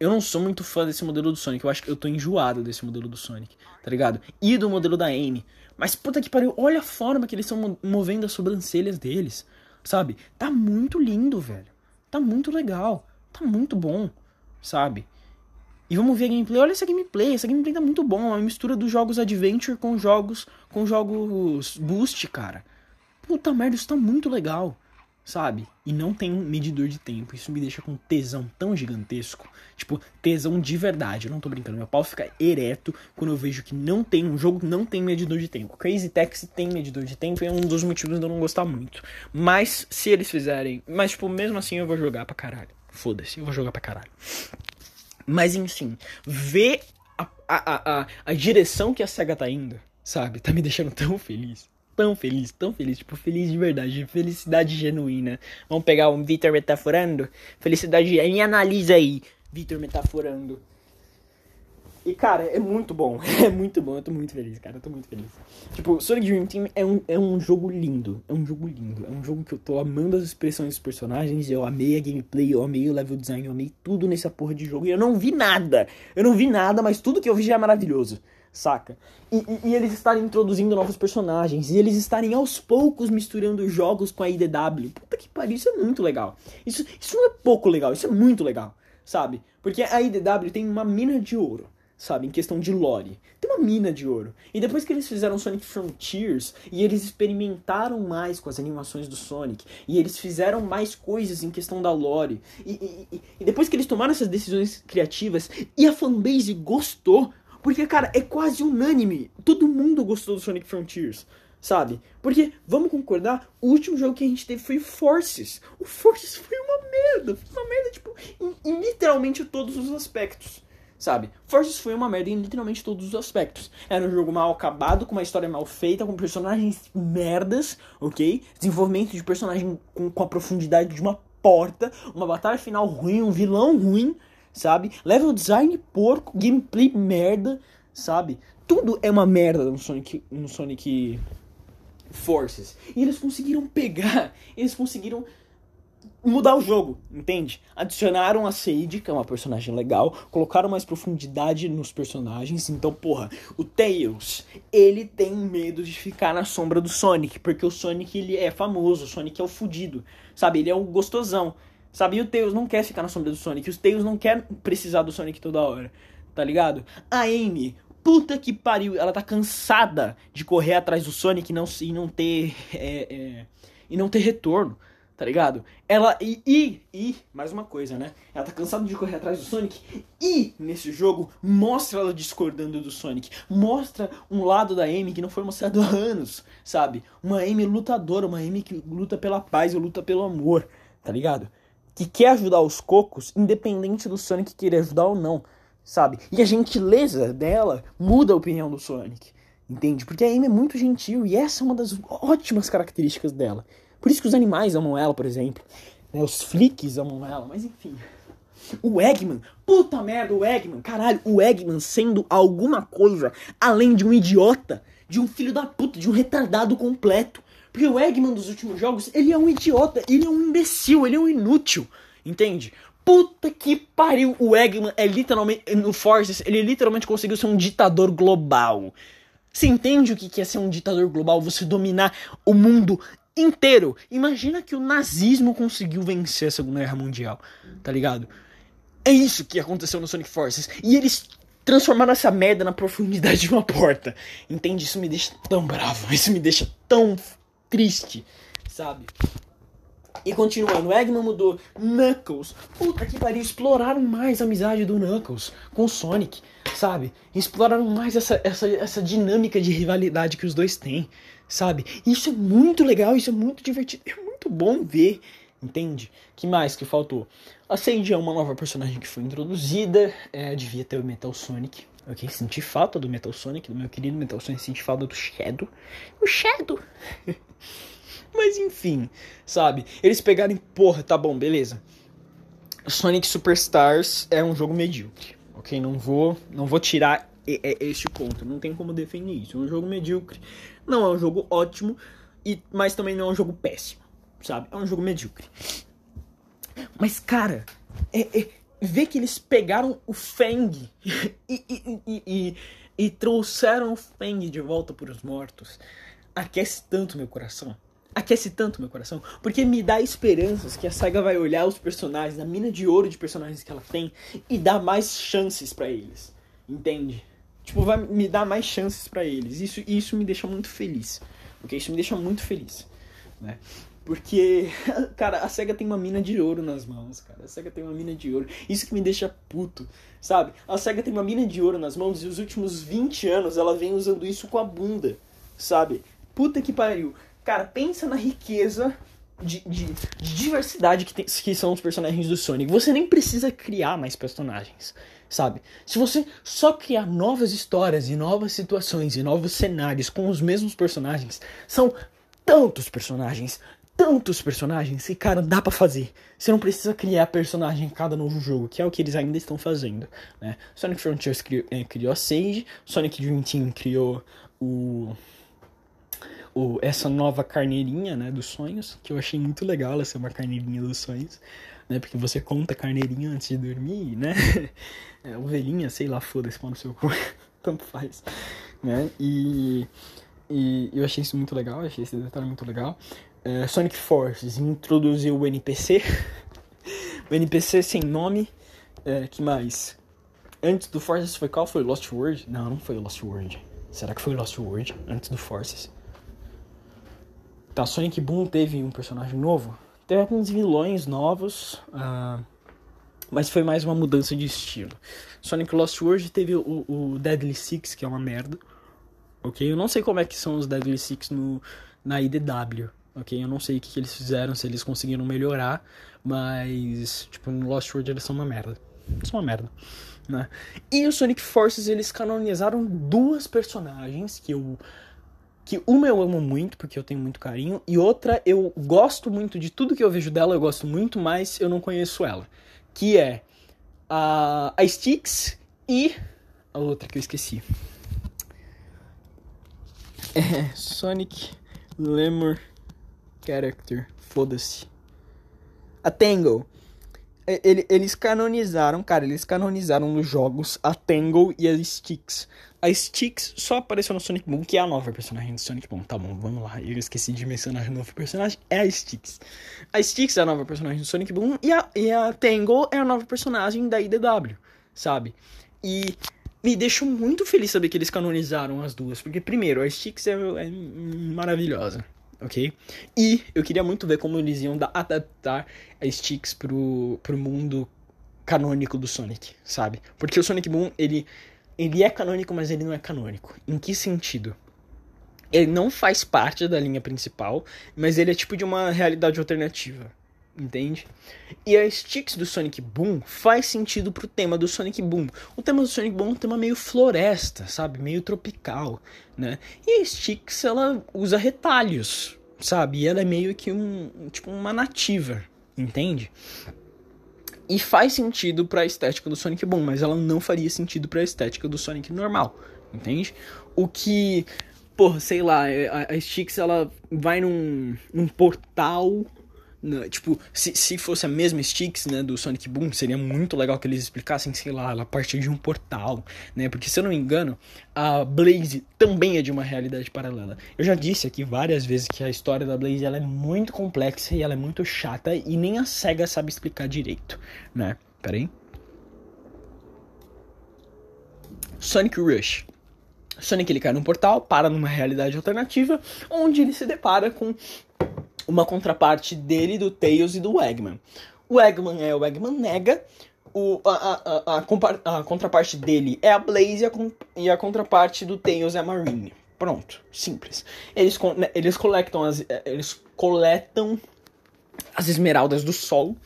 eu não sou muito fã desse modelo do Sonic. Eu acho que eu tô enjoado desse modelo do Sonic, tá ligado? E do modelo da Amy. Mas puta que pariu, olha a forma que eles estão movendo as sobrancelhas deles, sabe? Tá muito lindo, velho. Tá muito legal. Tá muito bom, sabe? E vamos ver a gameplay. Olha essa gameplay, essa gameplay tá muito bom. É uma mistura dos jogos Adventure com jogos com jogos Boost, cara. Puta merda, isso tá muito legal sabe? E não tem um medidor de tempo. Isso me deixa com tesão tão gigantesco. Tipo, tesão de verdade. Eu não tô brincando. Meu pau fica ereto quando eu vejo que não tem um jogo não tem medidor de tempo. Crazy Taxi tem medidor de tempo e é um dos motivos de eu não gostar muito. Mas se eles fizerem. Mas, tipo, mesmo assim eu vou jogar pra caralho. Foda-se, eu vou jogar pra caralho. Mas enfim, ver a, a, a, a direção que a SEGA tá indo, sabe? Tá me deixando tão feliz tão feliz, tão feliz, tipo, feliz de verdade, felicidade genuína. Vamos pegar um Vitor metaforando? Felicidade, me analisa aí, Vitor metaforando. E, cara, é muito bom, é muito bom, eu tô muito feliz, cara, eu tô muito feliz. Tipo, Sonic Dream Team é um, é um jogo lindo, é um jogo lindo, é um jogo que eu tô amando as expressões dos personagens, eu amei a gameplay, eu amei o level design, eu amei tudo nessa porra de jogo, e eu não vi nada, eu não vi nada, mas tudo que eu vi já é maravilhoso saca? E, e, e, eles estarem introduzindo novos personagens, e eles estarem aos poucos misturando jogos com a IDW. Puta que pariu, isso é muito legal. Isso, isso não é pouco legal, isso é muito legal, sabe? Porque a IDW tem uma mina de ouro, sabe? Em questão de lore. Tem uma mina de ouro. E depois que eles fizeram Sonic Frontiers, e eles experimentaram mais com as animações do Sonic, e eles fizeram mais coisas em questão da lore, e, e, e depois que eles tomaram essas decisões criativas, e a fanbase gostou porque, cara, é quase unânime. Todo mundo gostou do Sonic Frontiers, sabe? Porque, vamos concordar, o último jogo que a gente teve foi Forces. O Forces foi uma merda. Foi uma merda, tipo, em, em literalmente todos os aspectos. Sabe? Forces foi uma merda em literalmente todos os aspectos. Era um jogo mal acabado, com uma história mal feita, com personagens merdas, ok? Desenvolvimento de personagem com, com a profundidade de uma porta, uma batalha final ruim, um vilão ruim, sabe? Level design porco, gameplay merda, sabe? Tudo é uma merda no Sonic, no Sonic Forces. E eles conseguiram pegar, eles conseguiram mudar o jogo, entende? Adicionaram a Sage, que é uma personagem legal, colocaram mais profundidade nos personagens. Então, porra, o Tails, ele tem medo de ficar na sombra do Sonic, porque o Sonic ele é famoso, o Sonic é o fudido, sabe? Ele é o gostosão. Sabe? E o Tails não quer ficar na sombra do Sonic. O Tails não quer precisar do Sonic toda hora. Tá ligado? A Amy, puta que pariu. Ela tá cansada de correr atrás do Sonic e não, e não ter. É, é, e não ter retorno. Tá ligado? Ela. E, e, e. Mais uma coisa, né? Ela tá cansada de correr atrás do Sonic. E nesse jogo mostra ela discordando do Sonic. Mostra um lado da Amy que não foi mostrado há anos. Sabe? Uma Amy lutadora. Uma Amy que luta pela paz e luta pelo amor. Tá ligado? Que quer ajudar os cocos, independente do Sonic querer ajudar ou não, sabe? E a gentileza dela muda a opinião do Sonic, entende? Porque a Amy é muito gentil e essa é uma das ótimas características dela. Por isso que os animais amam ela, por exemplo. Né? Os flicks amam ela, mas enfim. O Eggman, puta merda, o Eggman, caralho, o Eggman sendo alguma coisa além de um idiota, de um filho da puta, de um retardado completo. Porque o Eggman dos últimos jogos, ele é um idiota, ele é um imbecil, ele é um inútil, entende? Puta que pariu, o Eggman é literalmente, no Forces, ele literalmente conseguiu ser um ditador global. Você entende o que é ser um ditador global? Você dominar o mundo inteiro. Imagina que o nazismo conseguiu vencer a Segunda Guerra Mundial, tá ligado? É isso que aconteceu no Sonic Forces. E eles transformaram essa merda na profundidade de uma porta. Entende? Isso me deixa tão bravo. Isso me deixa tão triste, sabe? E continuando, Eggman mudou. Knuckles. Puta que pariu. Exploraram mais a amizade do Knuckles com o Sonic, sabe? Exploraram mais essa, essa, essa dinâmica de rivalidade que os dois têm, sabe? Isso é muito legal, isso é muito divertido. É muito bom ver, entende? que mais que faltou? A Sandy é uma nova personagem que foi introduzida. É, devia ter o Metal Sonic. Ok, senti falta do Metal Sonic, do meu querido Metal Sonic, senti falta do Shadow. O Shadow! Mas enfim, sabe? Eles pegarem, porra, tá bom, beleza. Sonic Superstars é um jogo medíocre, ok? Não vou, não vou tirar este ponto, não tem como defender isso. É um jogo medíocre, não é um jogo ótimo, e, mas também não é um jogo péssimo, sabe? É um jogo medíocre. Mas, cara, é, é ver que eles pegaram o Fang e, e, e, e, e trouxeram o Fang de volta para os mortos aquece tanto meu coração. Aquece tanto meu coração, porque me dá esperanças que a saga vai olhar os personagens, a mina de ouro de personagens que ela tem e dar mais chances para eles. Entende? Tipo, vai me dar mais chances para eles. Isso, isso me deixa muito feliz. Ok? Isso me deixa muito feliz. Né? Porque, cara, a SEGA tem uma mina de ouro nas mãos, cara. A SEGA tem uma mina de ouro. Isso que me deixa puto, sabe? A SEGA tem uma mina de ouro nas mãos e os últimos 20 anos ela vem usando isso com a bunda, sabe? Puta que pariu. Cara, pensa na riqueza de, de, de diversidade que, tem, que são os personagens do Sonic. Você nem precisa criar mais personagens, sabe? Se você só criar novas histórias e novas situações e novos cenários com os mesmos personagens, são tantos personagens, tantos personagens que, cara, dá para fazer. Você não precisa criar personagem em cada novo jogo, que é o que eles ainda estão fazendo, né? Sonic Frontiers criou, é, criou a Sage, Sonic Dream Team criou o o, essa nova carneirinha, né, dos sonhos, que eu achei muito legal ela ser uma carneirinha dos sonhos, né, porque você conta carneirinha antes de dormir, né, é, ovelhinha, sei lá, foda-se, pau no seu cu, tanto faz, né, e, e eu achei isso muito legal, achei esse detalhe muito legal. É, Sonic Forces introduziu o NPC, o NPC sem nome, é, que mais? Antes do Forces foi qual? Foi Lost World? Não, não foi Lost World. Será que foi Lost World antes do Forces? Tá, Sonic Boom teve um personagem novo. Teve alguns vilões novos, uh, mas foi mais uma mudança de estilo. Sonic Lost World teve o, o, Deadly Six, que é uma merda. Ok? Eu não sei como é que são os Deadly Six no, na IDW. Ok? Eu não sei o que, que eles fizeram, se eles conseguiram melhorar. Mas, tipo, no Lost World eles são uma merda. São uma merda. Né? E o Sonic Forces eles canonizaram duas personagens que eu que uma eu amo muito, porque eu tenho muito carinho, e outra eu gosto muito de tudo que eu vejo dela, eu gosto muito, mas eu não conheço ela. Que é a, a Styx e a outra que eu esqueci. É Sonic Lemur Character. Foda-se. A Tangle. Eles canonizaram, cara, eles canonizaram nos jogos a Tangle e a Styx. A Styx só apareceu no Sonic Boom, que é a nova personagem do Sonic Boom. Tá bom, vamos lá. Eu esqueci de mencionar o novo personagem. É a Styx. A Styx é a nova personagem do Sonic Boom e a, e a Tangle é a nova personagem da IDW, sabe? E me deixa muito feliz saber que eles canonizaram as duas. Porque, primeiro, a Styx é, é maravilhosa, ok? E eu queria muito ver como eles iam adaptar a Styx pro, pro mundo canônico do Sonic, sabe? Porque o Sonic Boom, ele ele é canônico, mas ele não é canônico. Em que sentido? Ele não faz parte da linha principal, mas ele é tipo de uma realidade alternativa. Entende? E a Styx do Sonic Boom faz sentido pro tema do Sonic Boom. O tema do Sonic Boom é um tema meio floresta, sabe? Meio tropical, né? E a Styx, ela usa retalhos, sabe? E ela é meio que um, tipo uma nativa, entende? E faz sentido para a estética do Sonic Boom, mas ela não faria sentido para a estética do Sonic normal, entende? O que, porra, sei lá, a, a Styx ela vai num, num portal tipo, se, se fosse a mesma Sticks, né, do Sonic Boom, seria muito legal que eles explicassem, sei lá, a partir de um portal, né? Porque se eu não me engano, a Blaze também é de uma realidade paralela. Eu já disse aqui várias vezes que a história da Blaze ela é muito complexa e ela é muito chata e nem a SEGA sabe explicar direito, né? Pera aí. Sonic Rush. Sonic ele cai num portal, para numa realidade alternativa, onde ele se depara com uma contraparte dele, do Tails e do Eggman. O Eggman é o Eggman Nega, o, a, a, a, a, contraparte dele é a Blaze e a, e a contraparte do Tails é a Marine. Pronto, simples. Eles, né, eles coletam as eles coletam as esmeraldas do sol.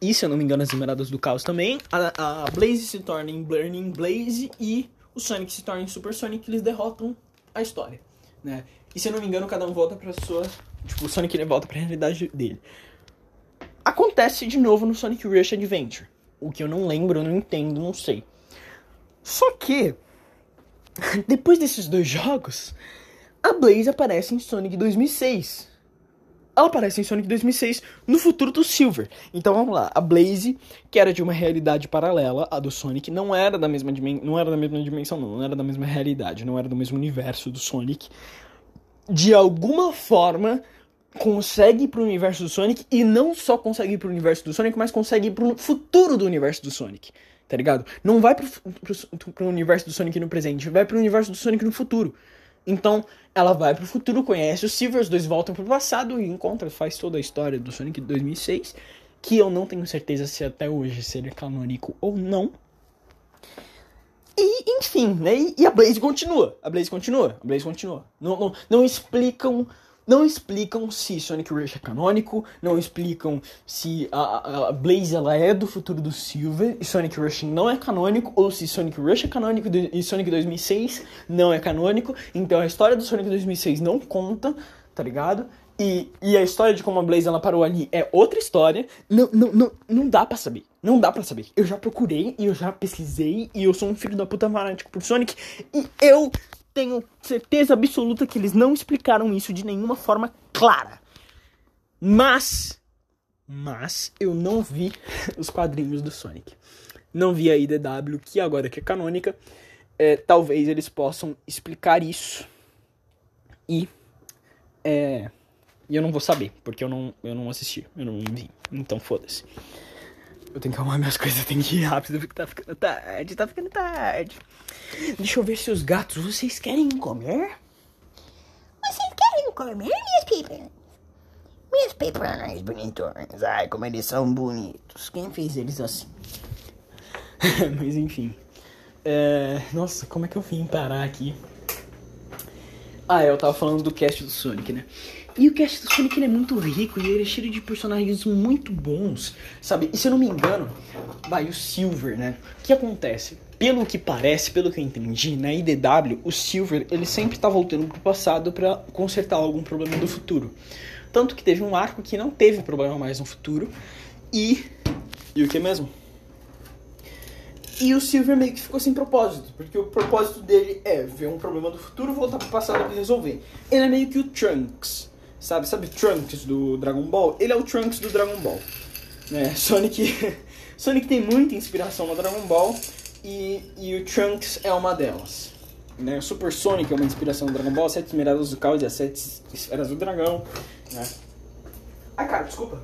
E se eu não me engano, as esmeraldas do caos também. A, a Blaze se torna em Burning Blaze e o Sonic se torna em Super Sonic. Eles derrotam a história, né? E se eu não me engano, cada um volta para sua Tipo, o Sonic ele volta pra realidade dele. Acontece de novo no Sonic Rush Adventure. O que eu não lembro, eu não entendo, não sei. Só que, depois desses dois jogos, a Blaze aparece em Sonic 2006. ela aparece em Sonic 2006 no futuro do Silver. Então vamos lá, a Blaze, que era de uma realidade paralela à do Sonic, não era da mesma dimensão, não era da mesma dimensão, não, não era da mesma realidade, não era do mesmo universo do Sonic. De alguma forma consegue ir pro universo do Sonic e não só consegue ir pro universo do Sonic, mas consegue ir pro futuro do universo do Sonic. Tá ligado? Não vai pro, pro, pro universo do Sonic no presente, vai pro universo do Sonic no futuro. Então, ela vai pro futuro, conhece o Silver, os dois voltam pro passado e encontra, faz toda a história do Sonic 2006, que eu não tenho certeza se até hoje seria canônico ou não. E, enfim, né? E a Blaze continua. A Blaze continua. A Blaze continua. Não, não, não explicam não explicam se Sonic Rush é canônico, não explicam se a, a, Blaze ela é do futuro do Silver e Sonic Rush não é canônico, ou se Sonic Rush é canônico e Sonic 2006 não é canônico. Então a história do Sonic 2006 não conta, tá ligado? E, e a história de como a Blaze ela parou ali é outra história. Não, não, não, não dá para saber. Não dá para saber. Eu já procurei e eu já pesquisei e eu sou um filho da puta fanático por Sonic e eu tenho certeza absoluta que eles não explicaram isso de nenhuma forma clara. Mas, mas eu não vi os quadrinhos do Sonic. Não vi a IDW, que agora que é canônica. É, talvez eles possam explicar isso. E é, eu não vou saber, porque eu não, eu não assisti, eu não vi. Então foda-se. Eu tenho que arrumar minhas coisas, eu tenho que ir rápido, porque tá ficando tarde, tá ficando tarde. Deixa eu ver se os gatos, vocês querem comer? Vocês querem comer, minhas pipas? Minhas pipas bonitonas. Ai, como eles são bonitos. Quem fez eles assim? Mas enfim. É... Nossa, como é que eu vim parar aqui? Ah, eu tava falando do cast do Sonic, né? E o cast do Sonic é muito rico e ele é cheio de personagens muito bons, sabe? E se eu não me engano, vai o Silver, né? O que acontece? Pelo que parece, pelo que eu entendi, na IDW, o Silver ele sempre tá voltando pro passado para consertar algum problema do futuro. Tanto que teve um arco que não teve problema mais no futuro. E. E o que mesmo? E o Silver meio que ficou sem propósito, porque o propósito dele é ver um problema do futuro, voltar pro passado e resolver. Ele é meio que o Trunks, sabe? Sabe Trunks do Dragon Ball? Ele é o Trunks do Dragon Ball. É, Sonic, Sonic tem muita inspiração no Dragon Ball e, e o Trunks é uma delas. Né? O Super Sonic é uma inspiração do Dragon Ball, Sete Esmeraldas do Caos e as Sete Esferas do Dragão. Né? Ai, cara, desculpa.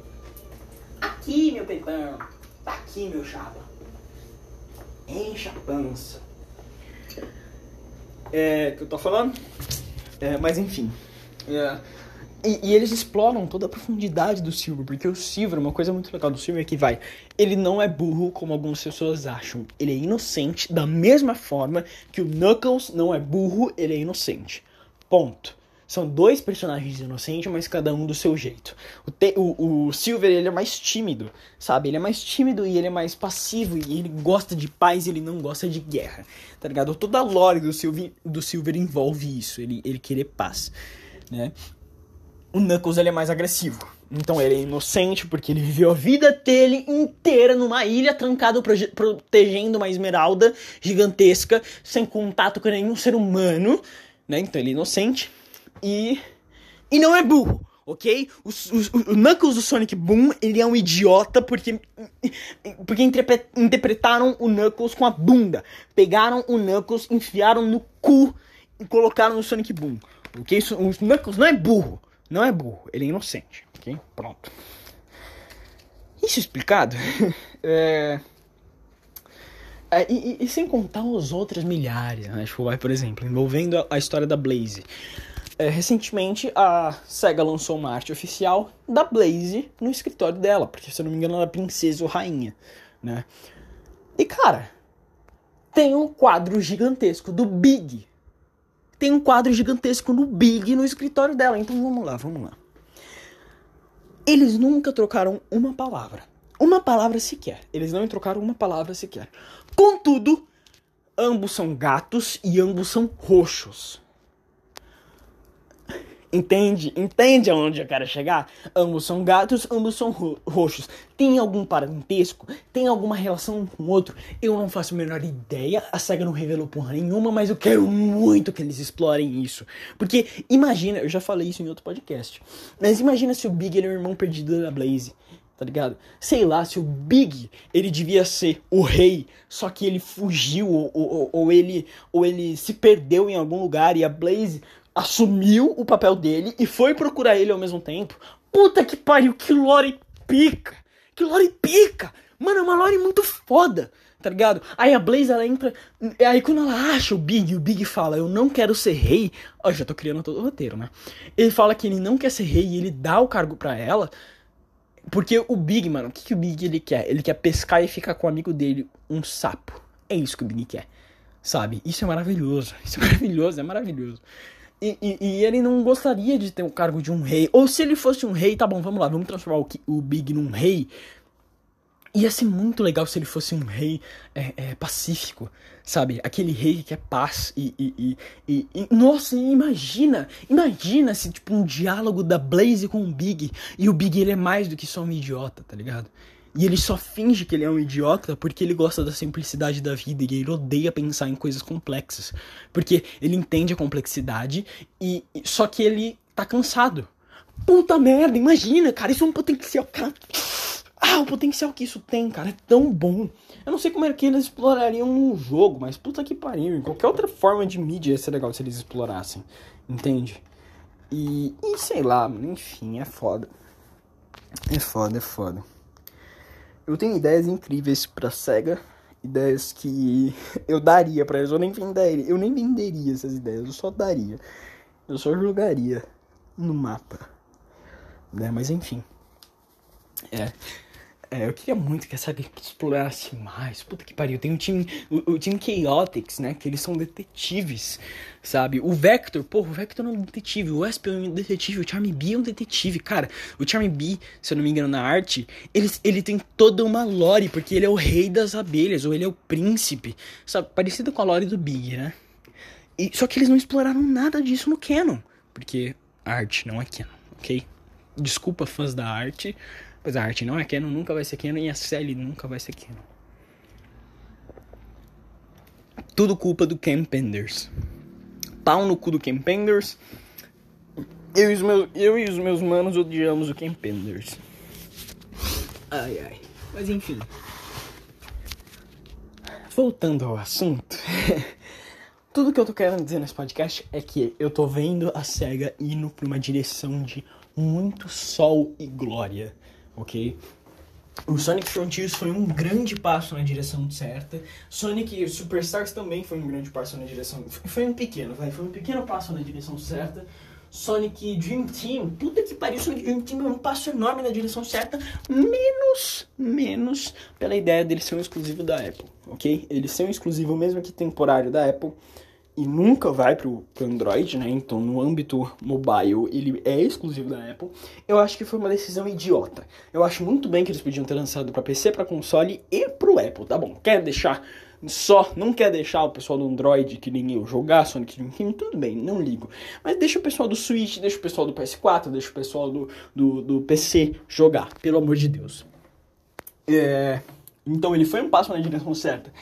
Aqui, meu peitão. Aqui, meu chapa enche a pança. É, que eu tô falando? É, mas enfim. É, e, e, eles exploram toda a profundidade do Silver, porque o Silver, uma coisa muito legal do Silver é que vai, ele não é burro como algumas pessoas acham. Ele é inocente da mesma forma que o Knuckles não é burro, ele é inocente. Ponto. São dois personagens inocentes, mas cada um do seu jeito. O, te, o, o, Silver, ele é mais tímido, sabe? Ele é mais tímido e ele é mais passivo. E ele gosta de paz e ele não gosta de guerra, tá ligado? Toda a lore do Silver, do Silver envolve isso, ele, ele querer paz, né? O Knuckles, ele é mais agressivo. Então ele é inocente porque ele viveu a vida dele inteira numa ilha, trancado, protegendo uma esmeralda gigantesca, sem contato com nenhum ser humano, né? Então ele é inocente e. E não é burro, ok? Os, os, o Knuckles do Sonic Boom, ele é um idiota porque. Porque interpretaram o Knuckles com a bunda. Pegaram o Knuckles, enfiaram no cu e colocaram no Sonic Boom. Ok? O Knuckles não é burro. Não é burro, ele é inocente. Ok? Pronto. Isso explicado? é. É, e, e, sem contar os outros milhares, né? Tipo, vai, por exemplo, envolvendo a, a história da Blaze. É, recentemente a SEGA lançou uma arte oficial da Blaze no escritório dela, porque se eu não me engano ela é princesa ou rainha, né? E cara, tem um quadro gigantesco do Big. Tem um quadro gigantesco no Big no escritório dela. Então vamos lá, vamos lá. Eles nunca trocaram uma palavra. Uma palavra sequer. Eles não trocaram uma palavra sequer. Contudo, ambos são gatos e ambos são roxos. Entende? Entende aonde eu quero chegar? Ambos são gatos, ambos são ro roxos. Tem algum parentesco? Tem alguma relação um com o outro? Eu não faço a menor ideia. A SEGA não revelou porra nenhuma, mas eu quero muito que eles explorem isso. Porque imagina, eu já falei isso em outro podcast. Mas imagina se o Big ele é o irmão perdido da Blaze tá ligado? Sei lá, se o Big, ele devia ser o rei, só que ele fugiu, ou, ou, ou, ele, ou ele se perdeu em algum lugar e a Blaze assumiu o papel dele e foi procurar ele ao mesmo tempo. Puta que pariu, que lore pica! Que lore pica! Mano, é uma lore muito foda, tá ligado? Aí a Blaze, ela entra. Aí quando ela acha o Big, o Big fala, eu não quero ser rei. Ó, já tô criando todo o roteiro, né? Ele fala que ele não quer ser rei e ele dá o cargo pra ela. Porque o Big, mano, o que, que o Big ele quer? Ele quer pescar e ficar com o amigo dele, um sapo. É isso que o Big quer. Sabe? Isso é maravilhoso. Isso é maravilhoso, é maravilhoso. E, e, e, ele não gostaria de ter o cargo de um rei. Ou se ele fosse um rei, tá bom, vamos lá, vamos transformar o, o Big num rei. Ia ser muito legal se ele fosse um rei é, é, pacífico, sabe? Aquele rei que quer paz e, e, e, e, Nossa, imagina! Imagina se, tipo, um diálogo da Blaze com o Big. E o Big, ele é mais do que só um idiota, tá ligado? E ele só finge que ele é um idiota porque ele gosta da simplicidade da vida e ele odeia pensar em coisas complexas. Porque ele entende a complexidade e só que ele tá cansado. Puta merda, imagina, cara, isso é um potencial, cara. Ah, o potencial que isso tem, cara, é tão bom. Eu não sei como é que eles explorariam no jogo, mas puta que pariu. Em qualquer outra forma de mídia ia ser legal se eles explorassem. Entende? E, e sei lá, enfim, é foda. É foda, é foda. Eu tenho ideias incríveis pra SEGA. Ideias que eu daria pra eles. Eu nem venderia. Eu nem venderia essas ideias. Eu só daria. Eu só jogaria no mapa. Né? Mas enfim. É. É, eu queria muito que essa SEGA explorasse mais. Puta que pariu. Tem um time, o, o, time Chaotix, né? Que eles são detetives, sabe? O Vector, porra, o Vector é um detetive. O Esp é um detetive. O Charmy B é um detetive. Cara, o Charmy B, se eu não me engano, na arte, ele, ele tem toda uma lore, porque ele é o rei das abelhas, ou ele é o príncipe, sabe? Parecido com a lore do Big, né? E, só que eles não exploraram nada disso no canon, porque arte não é canon, ok? Desculpa, fãs da arte. Pois a arte não é canon, nunca vai ser canon e a série nunca vai ser canon. Tudo culpa do Ken Penders. Pau no cu do Ken Penders. Eu e os meus, eu e os meus manos odiamos o Ken Penders. Ai ai. Mas enfim. Voltando ao assunto. Tudo que eu tô querendo dizer nesse podcast é que eu tô vendo a SEGA indo pra uma direção de muito sol e glória ok? O Sonic Frontiers foi um grande passo na direção certa. Sonic Superstars também foi um grande passo na direção. Foi um pequeno, vai, foi um pequeno passo na direção certa. Sonic Dream Team, puta que pariu, Sonic Dream Team é um passo enorme na direção certa, menos, menos pela ideia dele ser um exclusivo da Apple, ok? Ele ser um exclusivo mesmo que temporário da Apple e nunca vai pro, pro Android, né? Então, no âmbito mobile, ele é exclusivo da Apple. Eu acho que foi uma decisão idiota. Eu acho muito bem que eles podiam ter lançado para PC, para console e pro Apple, tá bom? Quer deixar só, não quer deixar o pessoal do Android que nem eu jogar Sonic Dream tudo bem, não ligo. Mas deixa o pessoal do Switch, deixa o pessoal do PS4, deixa o pessoal do, do, do PC jogar, pelo amor de Deus. É... Então ele foi um passo na direção certa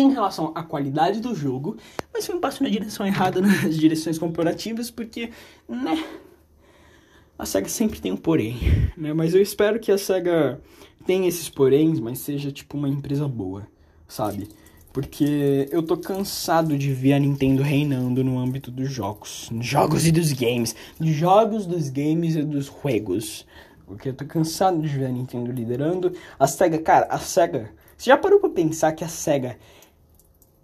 em relação à qualidade do jogo, mas foi um passo na direção errada nas direções corporativas, porque, né, a SEGA sempre tem um porém, né, mas eu espero que a SEGA tenha esses poréns, mas seja, tipo, uma empresa boa, sabe? Porque eu tô cansado de ver a Nintendo reinando no âmbito dos jogos. Jogos e dos games. Jogos dos games e dos jogos. Porque eu tô cansado de ver a Nintendo liderando. A SEGA, cara, a SEGA. Você já parou pra pensar que a SEGA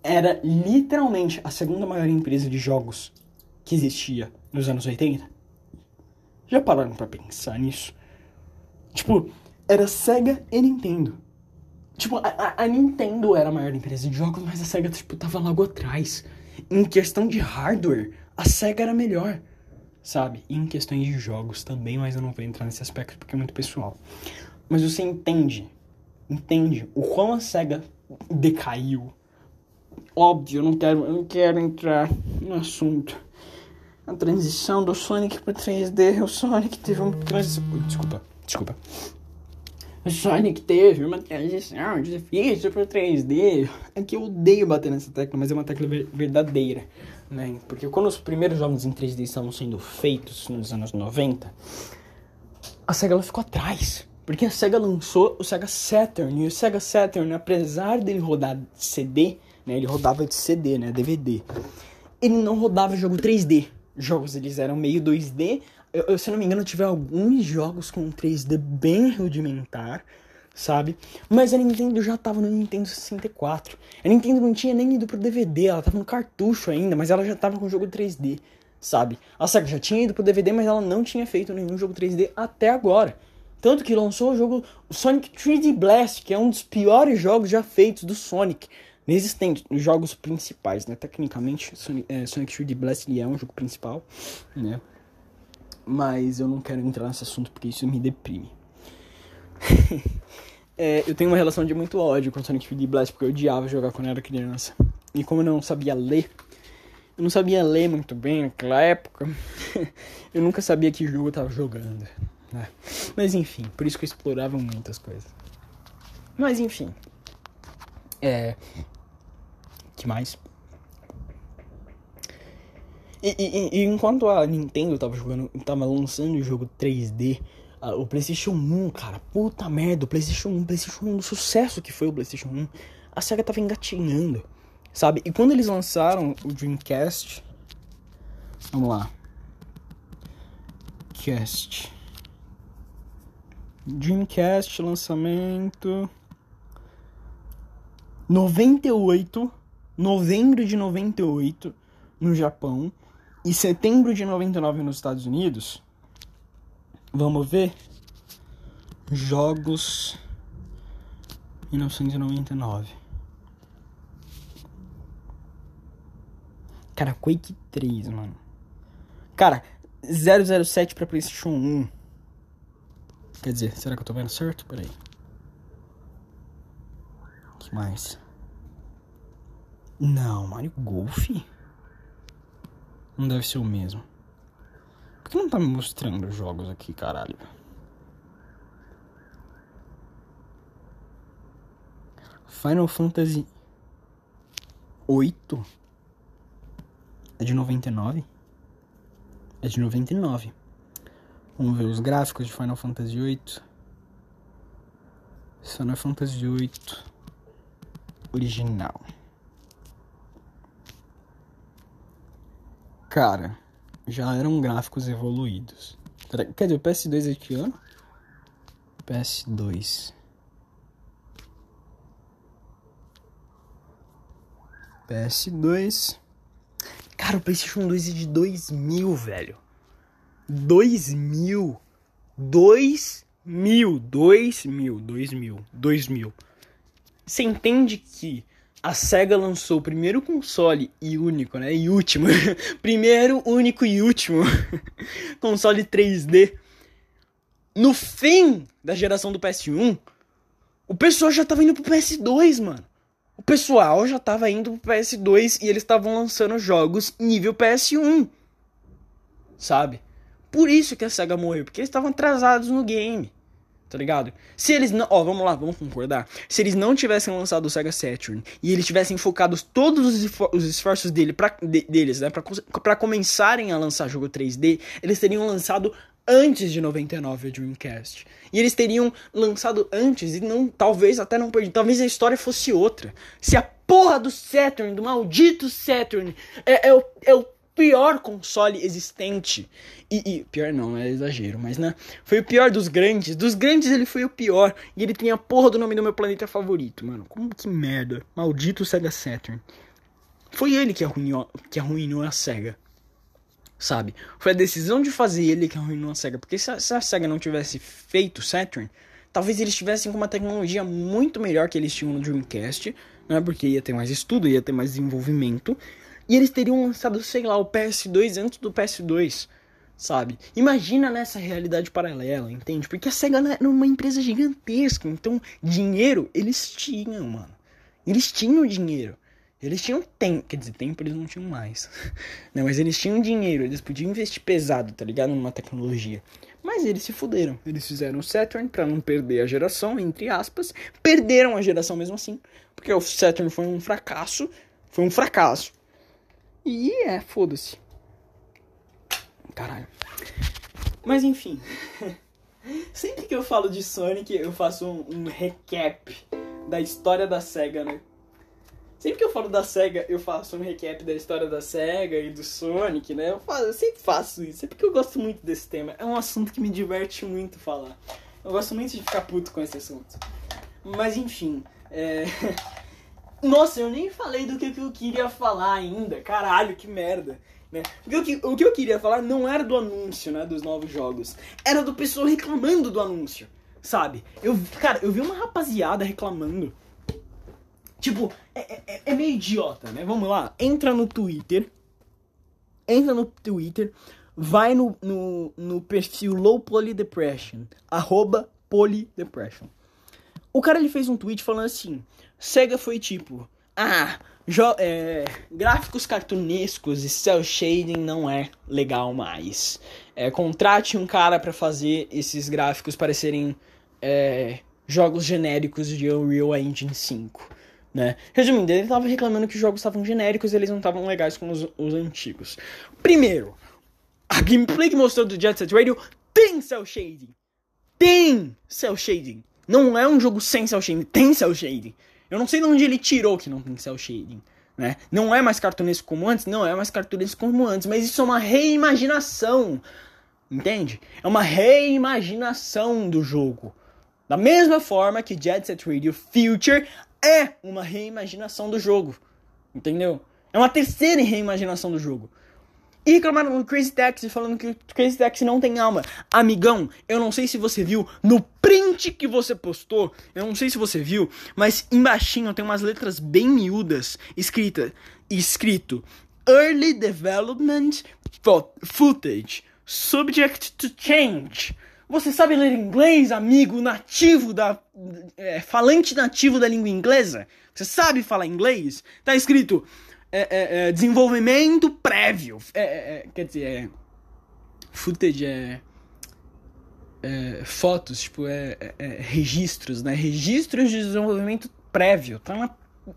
era literalmente a segunda maior empresa de jogos que existia nos anos 80? Já pararam para pensar nisso? Tipo, era Sega e Nintendo. Tipo, a, a, Nintendo era a maior empresa de jogos, mas a Sega, tipo, tava logo atrás. Em questão de hardware, a Sega era melhor, sabe? E em questões de jogos também, mas eu não vou entrar nesse aspecto porque é muito pessoal. Mas você entende, entende o quão a Sega decaiu Óbvio, não quero, eu não quero entrar no assunto. a transição do Sonic pro 3D. O Sonic teve uma transição. Desculpa, desculpa. O Sonic teve uma transição difícil pro 3D. É que eu odeio bater nessa tecla, mas é uma tecla verdadeira. Né? Porque quando os primeiros jogos em 3D estavam sendo feitos nos anos 90, a SEGA ficou atrás. Porque a SEGA lançou o SEGA Saturn. E o SEGA Saturn, apesar dele rodar CD, né, ele rodava de CD, né, DVD, ele não rodava jogo 3D. Jogos eles eram meio 2D. Eu, eu, se não me engano, tive alguns jogos com 3D bem rudimentar, sabe? Mas a Nintendo já tava no Nintendo 64. A Nintendo não tinha nem ido pro DVD, ela tava no cartucho ainda, mas ela já tava com o jogo 3D, sabe? A SEGA já tinha ido pro DVD, mas ela não tinha feito nenhum jogo 3D até agora. Tanto que lançou o jogo Sonic 3D Blast, que é um dos piores jogos já feitos do Sonic. Nos jogos principais, né? Tecnicamente, Sonic, é, Sonic 3D Blast é um jogo principal, né? Mas eu não quero entrar nesse assunto porque isso me deprime. é, eu tenho uma relação de muito ódio com Sonic 3D Blast porque eu odiava jogar quando eu era criança. E como eu não sabia ler, eu não sabia ler muito bem naquela época, eu nunca sabia que jogo eu tava jogando. Né? Mas enfim, por isso que eu explorava muitas coisas. Mas enfim. É. que mais? E, e, e, enquanto a Nintendo tava jogando, tava lançando o jogo 3D, a, o PlayStation 1, cara, puta merda, o PlayStation 1, o PlayStation 1, do sucesso que foi o PlayStation 1, a SEGA tava engatinhando, sabe? E quando eles lançaram o Dreamcast, vamos lá, Cast. Dreamcast lançamento 98, novembro de 98 no Japão e setembro de 99 nos Estados Unidos. Vamos ver jogos 1999. Cara, Quake 3, mano. Cara, 007 para PlayStation 1. Quer dizer, será que eu tô vendo certo? Peraí. Mais? Não, Mario Golf? Não deve ser o mesmo. Por que não tá me mostrando os jogos aqui, caralho? Final Fantasy 8 é de 99? É de 99. Vamos ver os gráficos de Final Fantasy VIII. Final Fantasy VIII original. Cara, já eram gráficos evoluídos. Quer dizer, o PS2 é que ano? PS2. PS2. Cara, o PlayStation 2 é de 2000, velho. 2000. 2000. 2000. 2000. 2000. Você entende que a SEGA lançou o primeiro console e único, né? E último. primeiro, único e último console 3D. No fim da geração do PS1, o pessoal já tava indo pro PS2, mano. O pessoal já tava indo pro PS2 e eles estavam lançando jogos nível PS1. Sabe? Por isso que a SEGA morreu, porque eles estavam atrasados no game. Tá ligado? Se eles não. Ó, vamos lá, vamos concordar. Se eles não tivessem lançado o Sega Saturn e eles tivessem focado todos os esforços dele pra, de, deles, né, pra, pra começarem a lançar jogo 3D, eles teriam lançado antes de 99 o Dreamcast. E eles teriam lançado antes e não, talvez até não perdido. Talvez a história fosse outra. Se a porra do Saturn, do maldito Saturn, é, é, o, é o pior console existente. E, e, pior não, é exagero, mas né? Foi o pior dos grandes. Dos grandes ele foi o pior. E ele tem a porra do nome do meu planeta favorito, mano. Como que merda. Maldito Sega Saturn. Foi ele que arruinou, que arruinou a SEGA. Sabe? Foi a decisão de fazer ele que arruinou a SEGA. Porque se a, se a SEGA não tivesse feito Saturn, talvez eles tivessem com uma tecnologia muito melhor que eles tinham no Dreamcast. Né? Porque ia ter mais estudo, ia ter mais desenvolvimento. E eles teriam lançado, sei lá, o PS2 antes do PS2, sabe? Imagina nessa realidade paralela, entende? Porque a SEGA era uma empresa gigantesca, então dinheiro eles tinham, mano. Eles tinham dinheiro. Eles tinham tempo, quer dizer, tempo eles não tinham mais. Não, mas eles tinham dinheiro, eles podiam investir pesado, tá ligado? Numa tecnologia. Mas eles se fuderam. Eles fizeram o Saturn pra não perder a geração, entre aspas. Perderam a geração mesmo assim. Porque o Saturn foi um fracasso. Foi um fracasso. E é, foda-se. Caralho. Mas enfim. Sempre que eu falo de Sonic, eu faço um, um recap da história da SEGA, né? Sempre que eu falo da SEGA, eu faço um recap da história da SEGA e do Sonic, né? Eu, faço, eu sempre faço isso. É porque eu gosto muito desse tema. É um assunto que me diverte muito falar. Eu gosto muito de ficar puto com esse assunto. Mas enfim, é... Nossa, eu nem falei do que eu queria falar ainda. Caralho, que merda. Né? O que, o que eu queria falar não era do anúncio, né, dos novos jogos. Era do pessoal reclamando do anúncio, sabe? Eu, cara, eu vi uma rapaziada reclamando. Tipo, é, é, é meio idiota, né? Vamos lá, entra no Twitter. Entra no Twitter, vai no, no, no perfil Low Poly Depression, arroba Poly Depression. O cara ele fez um tweet falando assim: Sega foi tipo, ah, é, gráficos cartunescos e cel shading não é legal mais. É, contrate um cara para fazer esses gráficos parecerem é, jogos genéricos de Unreal Engine 5. Né? Resumindo, ele tava reclamando que os jogos estavam genéricos e eles não estavam legais como os, os, antigos. Primeiro, a gameplay que mostrou do Jet Set Radio tem cel shading. Tem cel shading. Não é um jogo sem cel shading, tem cel shading. Eu não sei de onde ele tirou que não tem cel shading. Né? Não é mais cartunesco como antes? Não é mais cartunesco como antes, mas isso é uma reimaginação. Entende? É uma reimaginação do jogo. Da mesma forma que Jet Set Radio Future é uma reimaginação do jogo. Entendeu? É uma terceira reimaginação do jogo. E reclamaram do Crazy Taxi, falando que o Crazy Taxi não tem alma. Amigão, eu não sei se você viu no print que você postou, eu não sei se você viu, mas embaixinho tem umas letras bem miúdas escrita, escrito Early Development Footage, Subject to Change. Você sabe ler inglês, amigo nativo da. É, falante nativo da língua inglesa? Você sabe falar inglês? Tá escrito é, é, é, desenvolvimento prévio. É, é, quer dizer, é. Footage é. fotos, tipo, é, registros, né? Registros de desenvolvimento prévio. Tá, na,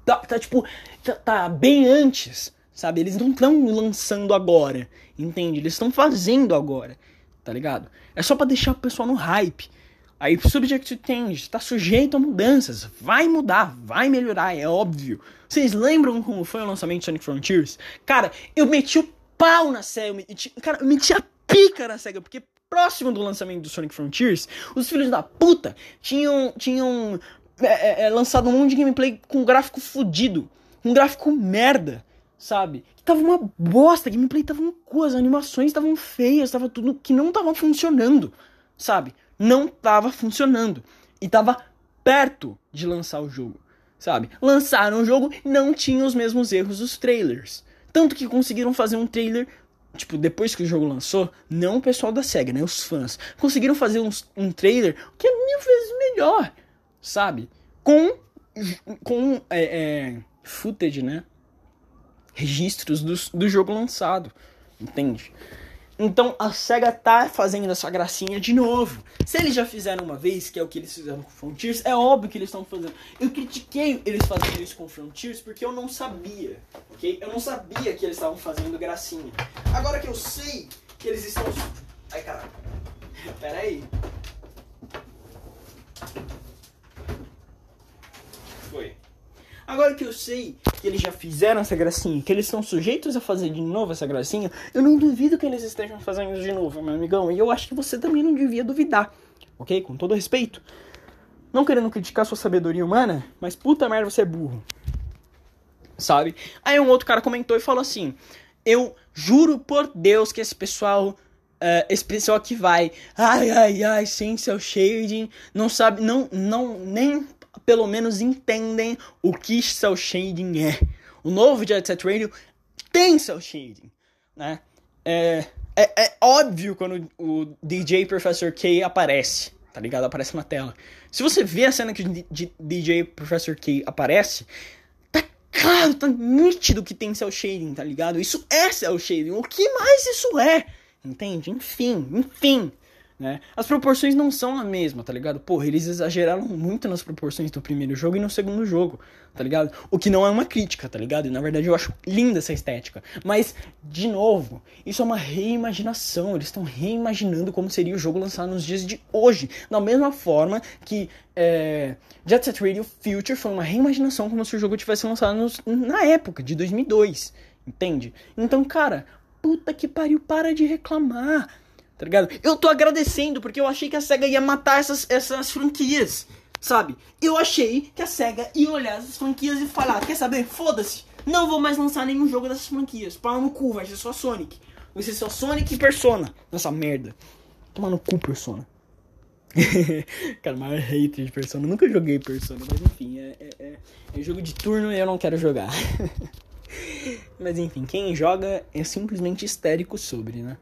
tá, tá tipo. Tá, tá, bem antes, sabe? Eles não estão lançando agora, entende? Eles estão fazendo agora, tá ligado? É só para deixar o pessoal no hype. Aí, subject change, tá sujeito a mudanças. Vai mudar, vai melhorar, é óbvio. Vocês lembram como foi o lançamento de Sonic Frontiers? Cara, eu meti o pau na SEGA. Cara, eu meti a pica na SEGA, porque próximo do lançamento do Sonic Frontiers, os filhos da puta tinham, tinham é, é, é lançado um monte de gameplay com gráfico fudido. Um gráfico merda, sabe? Que tava uma bosta, gameplay tava uma coisa, as animações estavam feias, tava tudo que não tava funcionando, sabe? Não estava funcionando e estava perto de lançar o jogo, sabe? Lançaram o jogo e não tinha os mesmos erros dos trailers. Tanto que conseguiram fazer um trailer, tipo, depois que o jogo lançou, não o pessoal da SEGA, né? Os fãs. Conseguiram fazer um, um trailer que é mil vezes melhor, sabe? Com, com é, é, footage, né? Registros do, do jogo lançado, entende? Então a SEGA tá fazendo essa gracinha de novo. Se eles já fizeram uma vez, que é o que eles fizeram com Frontiers, é óbvio que eles estão fazendo. Eu critiquei eles fazendo isso com Frontiers porque eu não sabia, ok? Eu não sabia que eles estavam fazendo gracinha. Agora que eu sei que eles estão. Ai caralho. Pera aí. Foi. Agora que eu sei que eles já fizeram essa gracinha, que eles estão sujeitos a fazer de novo essa gracinha, eu não duvido que eles estejam fazendo de novo, meu amigão. E eu acho que você também não devia duvidar, ok? Com todo respeito. Não querendo criticar sua sabedoria humana, mas puta merda, você é burro. Sabe? Aí um outro cara comentou e falou assim: Eu juro por Deus que esse pessoal Uh, esse pessoal que vai, ai, ai, ai, sem seu shading, não sabe, não, não, nem pelo menos entendem o que cel shading é. O novo Jet Set Radio tem cel shading, né? É, é, é óbvio quando o DJ Professor K aparece, tá ligado? Aparece na tela. Se você vê a cena que o DJ Professor K aparece, tá claro, tá nítido que tem cel shading, tá ligado? Isso é cel shading. O que mais isso é? Entende? Enfim, enfim. Né? As proporções não são a mesma, tá ligado? Porra, eles exageraram muito nas proporções do primeiro jogo e no segundo jogo, tá ligado? O que não é uma crítica, tá ligado? E na verdade eu acho linda essa estética. Mas, de novo, isso é uma reimaginação. Eles estão reimaginando como seria o jogo lançado nos dias de hoje. Da mesma forma que é, Jet Set Radio Future foi uma reimaginação como se o jogo tivesse lançado nos, na época, de 2002. Entende? Então, cara, puta que pariu, para de reclamar tá ligado? Eu tô agradecendo porque eu achei que a SEGA ia matar essas, essas franquias, sabe? Eu achei que a SEGA ia olhar essas franquias e falar: quer saber? Foda-se, não vou mais lançar nenhum jogo dessas franquias. Pau no cu, vai ser só Sonic. Vai ser só Sonic e Persona nessa merda. Toma no cu, Persona. Cara, maior hater de Persona. nunca joguei Persona, mas enfim, é, é, é, é jogo de turno e eu não quero jogar. mas enfim, quem joga é simplesmente histérico sobre, né?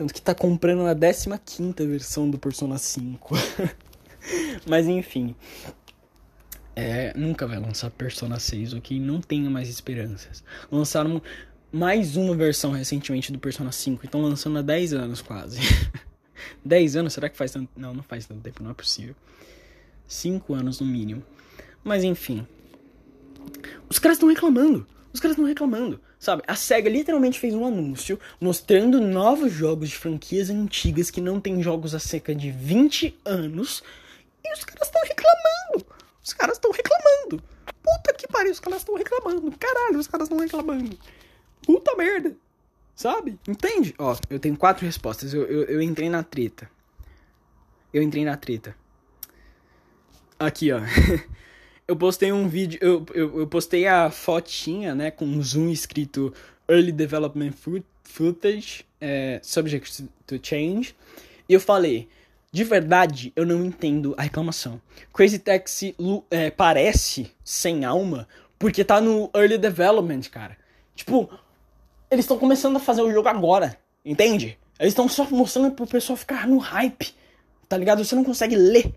Tanto que tá comprando a 15 versão do Persona 5. Mas enfim. É, nunca vai lançar Persona 6, ok? Não tenho mais esperanças. Lançaram mais uma versão recentemente do Persona 5. Então lançando há 10 anos quase. 10 anos? Será que faz tanto? Não, não faz tanto tempo, não é possível. 5 anos no mínimo. Mas enfim. Os caras estão reclamando. Os caras estão reclamando. Sabe, a SEGA literalmente fez um anúncio mostrando novos jogos de franquias antigas que não tem jogos há cerca de 20 anos. E os caras estão reclamando. Os caras estão reclamando. Puta que pariu, os caras estão reclamando. Caralho, os caras estão reclamando. Puta merda. Sabe? Entende? Ó, eu tenho quatro respostas. Eu, eu, eu entrei na treta. Eu entrei na treta. Aqui, ó. eu postei um vídeo, eu, eu, eu, postei a fotinha, né, com um zoom escrito Early Development Footage, é, Subject to Change, e eu falei, de verdade, eu não entendo a reclamação. Crazy Taxi é, parece sem alma, porque tá no Early Development, cara. Tipo, eles estão começando a fazer o jogo agora, entende? Eles estão só mostrando pro pessoal ficar no hype, tá ligado? Você não consegue ler.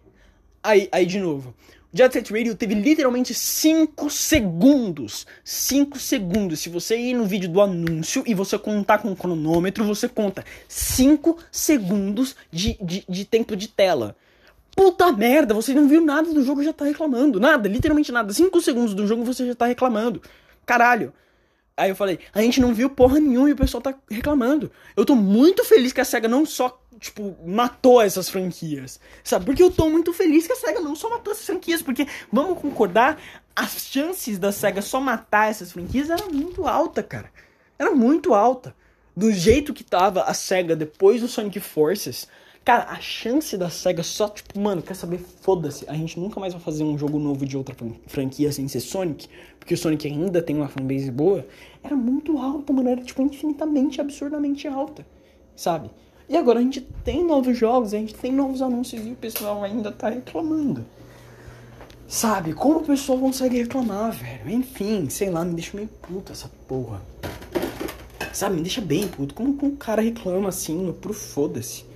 Aí, aí de novo. Jet Set Radio teve literalmente 5 segundos. 5 segundos. Se você ir no vídeo do anúncio e você contar com o cronômetro, você conta 5 segundos de, de, de tempo de tela. Puta merda, você não viu nada do jogo e já tá reclamando. Nada, literalmente nada. 5 segundos do jogo você já tá reclamando. Caralho. Aí eu falei, a gente não viu porra nenhuma e o pessoal tá reclamando. Eu tô muito feliz que a SEGA não só, tipo, matou essas franquias. Sabe? Porque eu tô muito feliz que a SEGA não só matou essas franquias. Porque, vamos concordar, as chances da SEGA só matar essas franquias era muito alta, cara. Era muito alta. Do jeito que tava a SEGA depois do Sonic Forces, Cara, a chance da SEGA só, tipo, mano, quer saber? Foda-se. A gente nunca mais vai fazer um jogo novo de outra franquia sem ser Sonic. Porque o Sonic ainda tem uma fanbase boa. Era muito alta, mano. Era, tipo, infinitamente, absurdamente alta. Sabe? E agora a gente tem novos jogos, a gente tem novos anúncios e o pessoal ainda tá reclamando. Sabe? Como o pessoal consegue reclamar, velho? Enfim, sei lá, me deixa meio puta essa porra. Sabe? Me deixa bem puto. Como, como o cara reclama assim, pro foda-se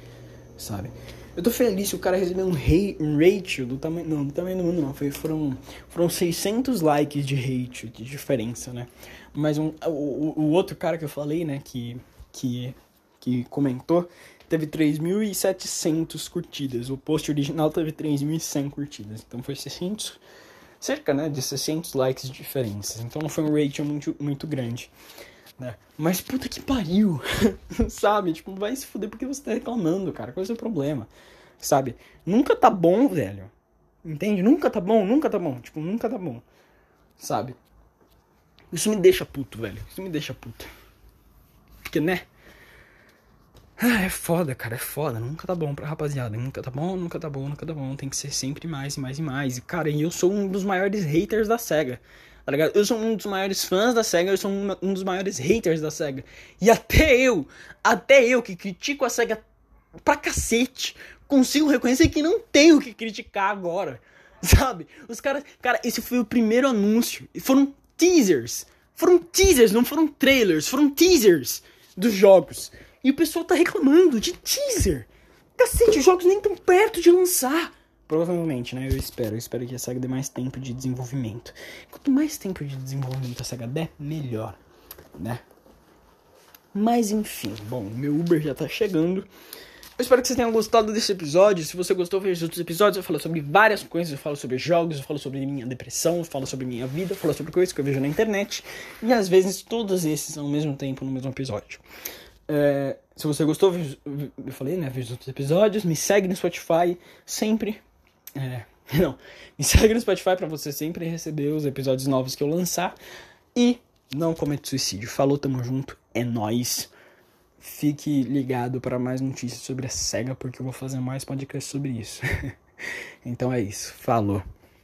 sabe? Eu tô feliz o cara recebeu um, hate, um ratio do tamanho. Não, do tamanho do mundo não. Foi, foram, foram 600 likes de hate, de diferença, né? Mas um, o, o outro cara que eu falei, né, que, que, que comentou, teve 3.700 curtidas. O post original teve 3.100 curtidas. Então foi 600. Cerca, né, de 600 likes de diferença. Então não foi um ratio muito, muito grande né? Mas puta que pariu, sabe? Tipo, vai se fuder porque você tá reclamando, cara. Qual é o seu problema? Sabe? Nunca tá bom, velho. Entende? Nunca tá bom, nunca tá bom. Tipo, nunca tá bom. Sabe? Isso me deixa puto, velho. Isso me deixa puto. Porque, né? Ah, é foda, cara, é foda. Nunca tá bom pra rapaziada. Nunca tá bom, nunca tá bom, nunca tá bom. Tem que ser sempre mais e mais e mais. E, cara, eu sou um dos maiores haters da SEGA tá ligado? Eu sou um dos maiores fãs da SEGA, eu sou um, dos maiores haters da SEGA. E até eu, até eu que critico a SEGA pra cacete, consigo reconhecer que não tenho o que criticar agora. Sabe? Os caras. Cara, esse foi o primeiro anúncio. E foram teasers. Foram teasers, não foram trailers, foram teasers dos jogos. E o pessoal tá reclamando de teaser. Cacete, os jogos nem tão perto de lançar. Provavelmente, né? Eu espero. Eu espero que a SEGA dê mais tempo de desenvolvimento. Quanto mais tempo de desenvolvimento a SEGA der, melhor, né? Mas enfim, bom, meu Uber já tá chegando. Eu espero que vocês tenham gostado desse episódio. Se você gostou, veja os outros episódios. Eu falo sobre várias coisas. Eu falo sobre jogos, eu falo sobre minha depressão, eu falo sobre minha vida, eu falo sobre coisas que eu vejo na internet. E às vezes todos esses ao mesmo tempo no mesmo episódio. É, se você gostou, eu falei, né? Veja os outros episódios. Me segue no Spotify sempre. É, não, me segue no Spotify para você sempre receber os episódios novos que eu lançar. E não cometa suicídio. Falou, tamo junto. É nóis. Fique ligado para mais notícias sobre a SEGA, porque eu vou fazer mais podcast sobre isso. então é isso. Falou.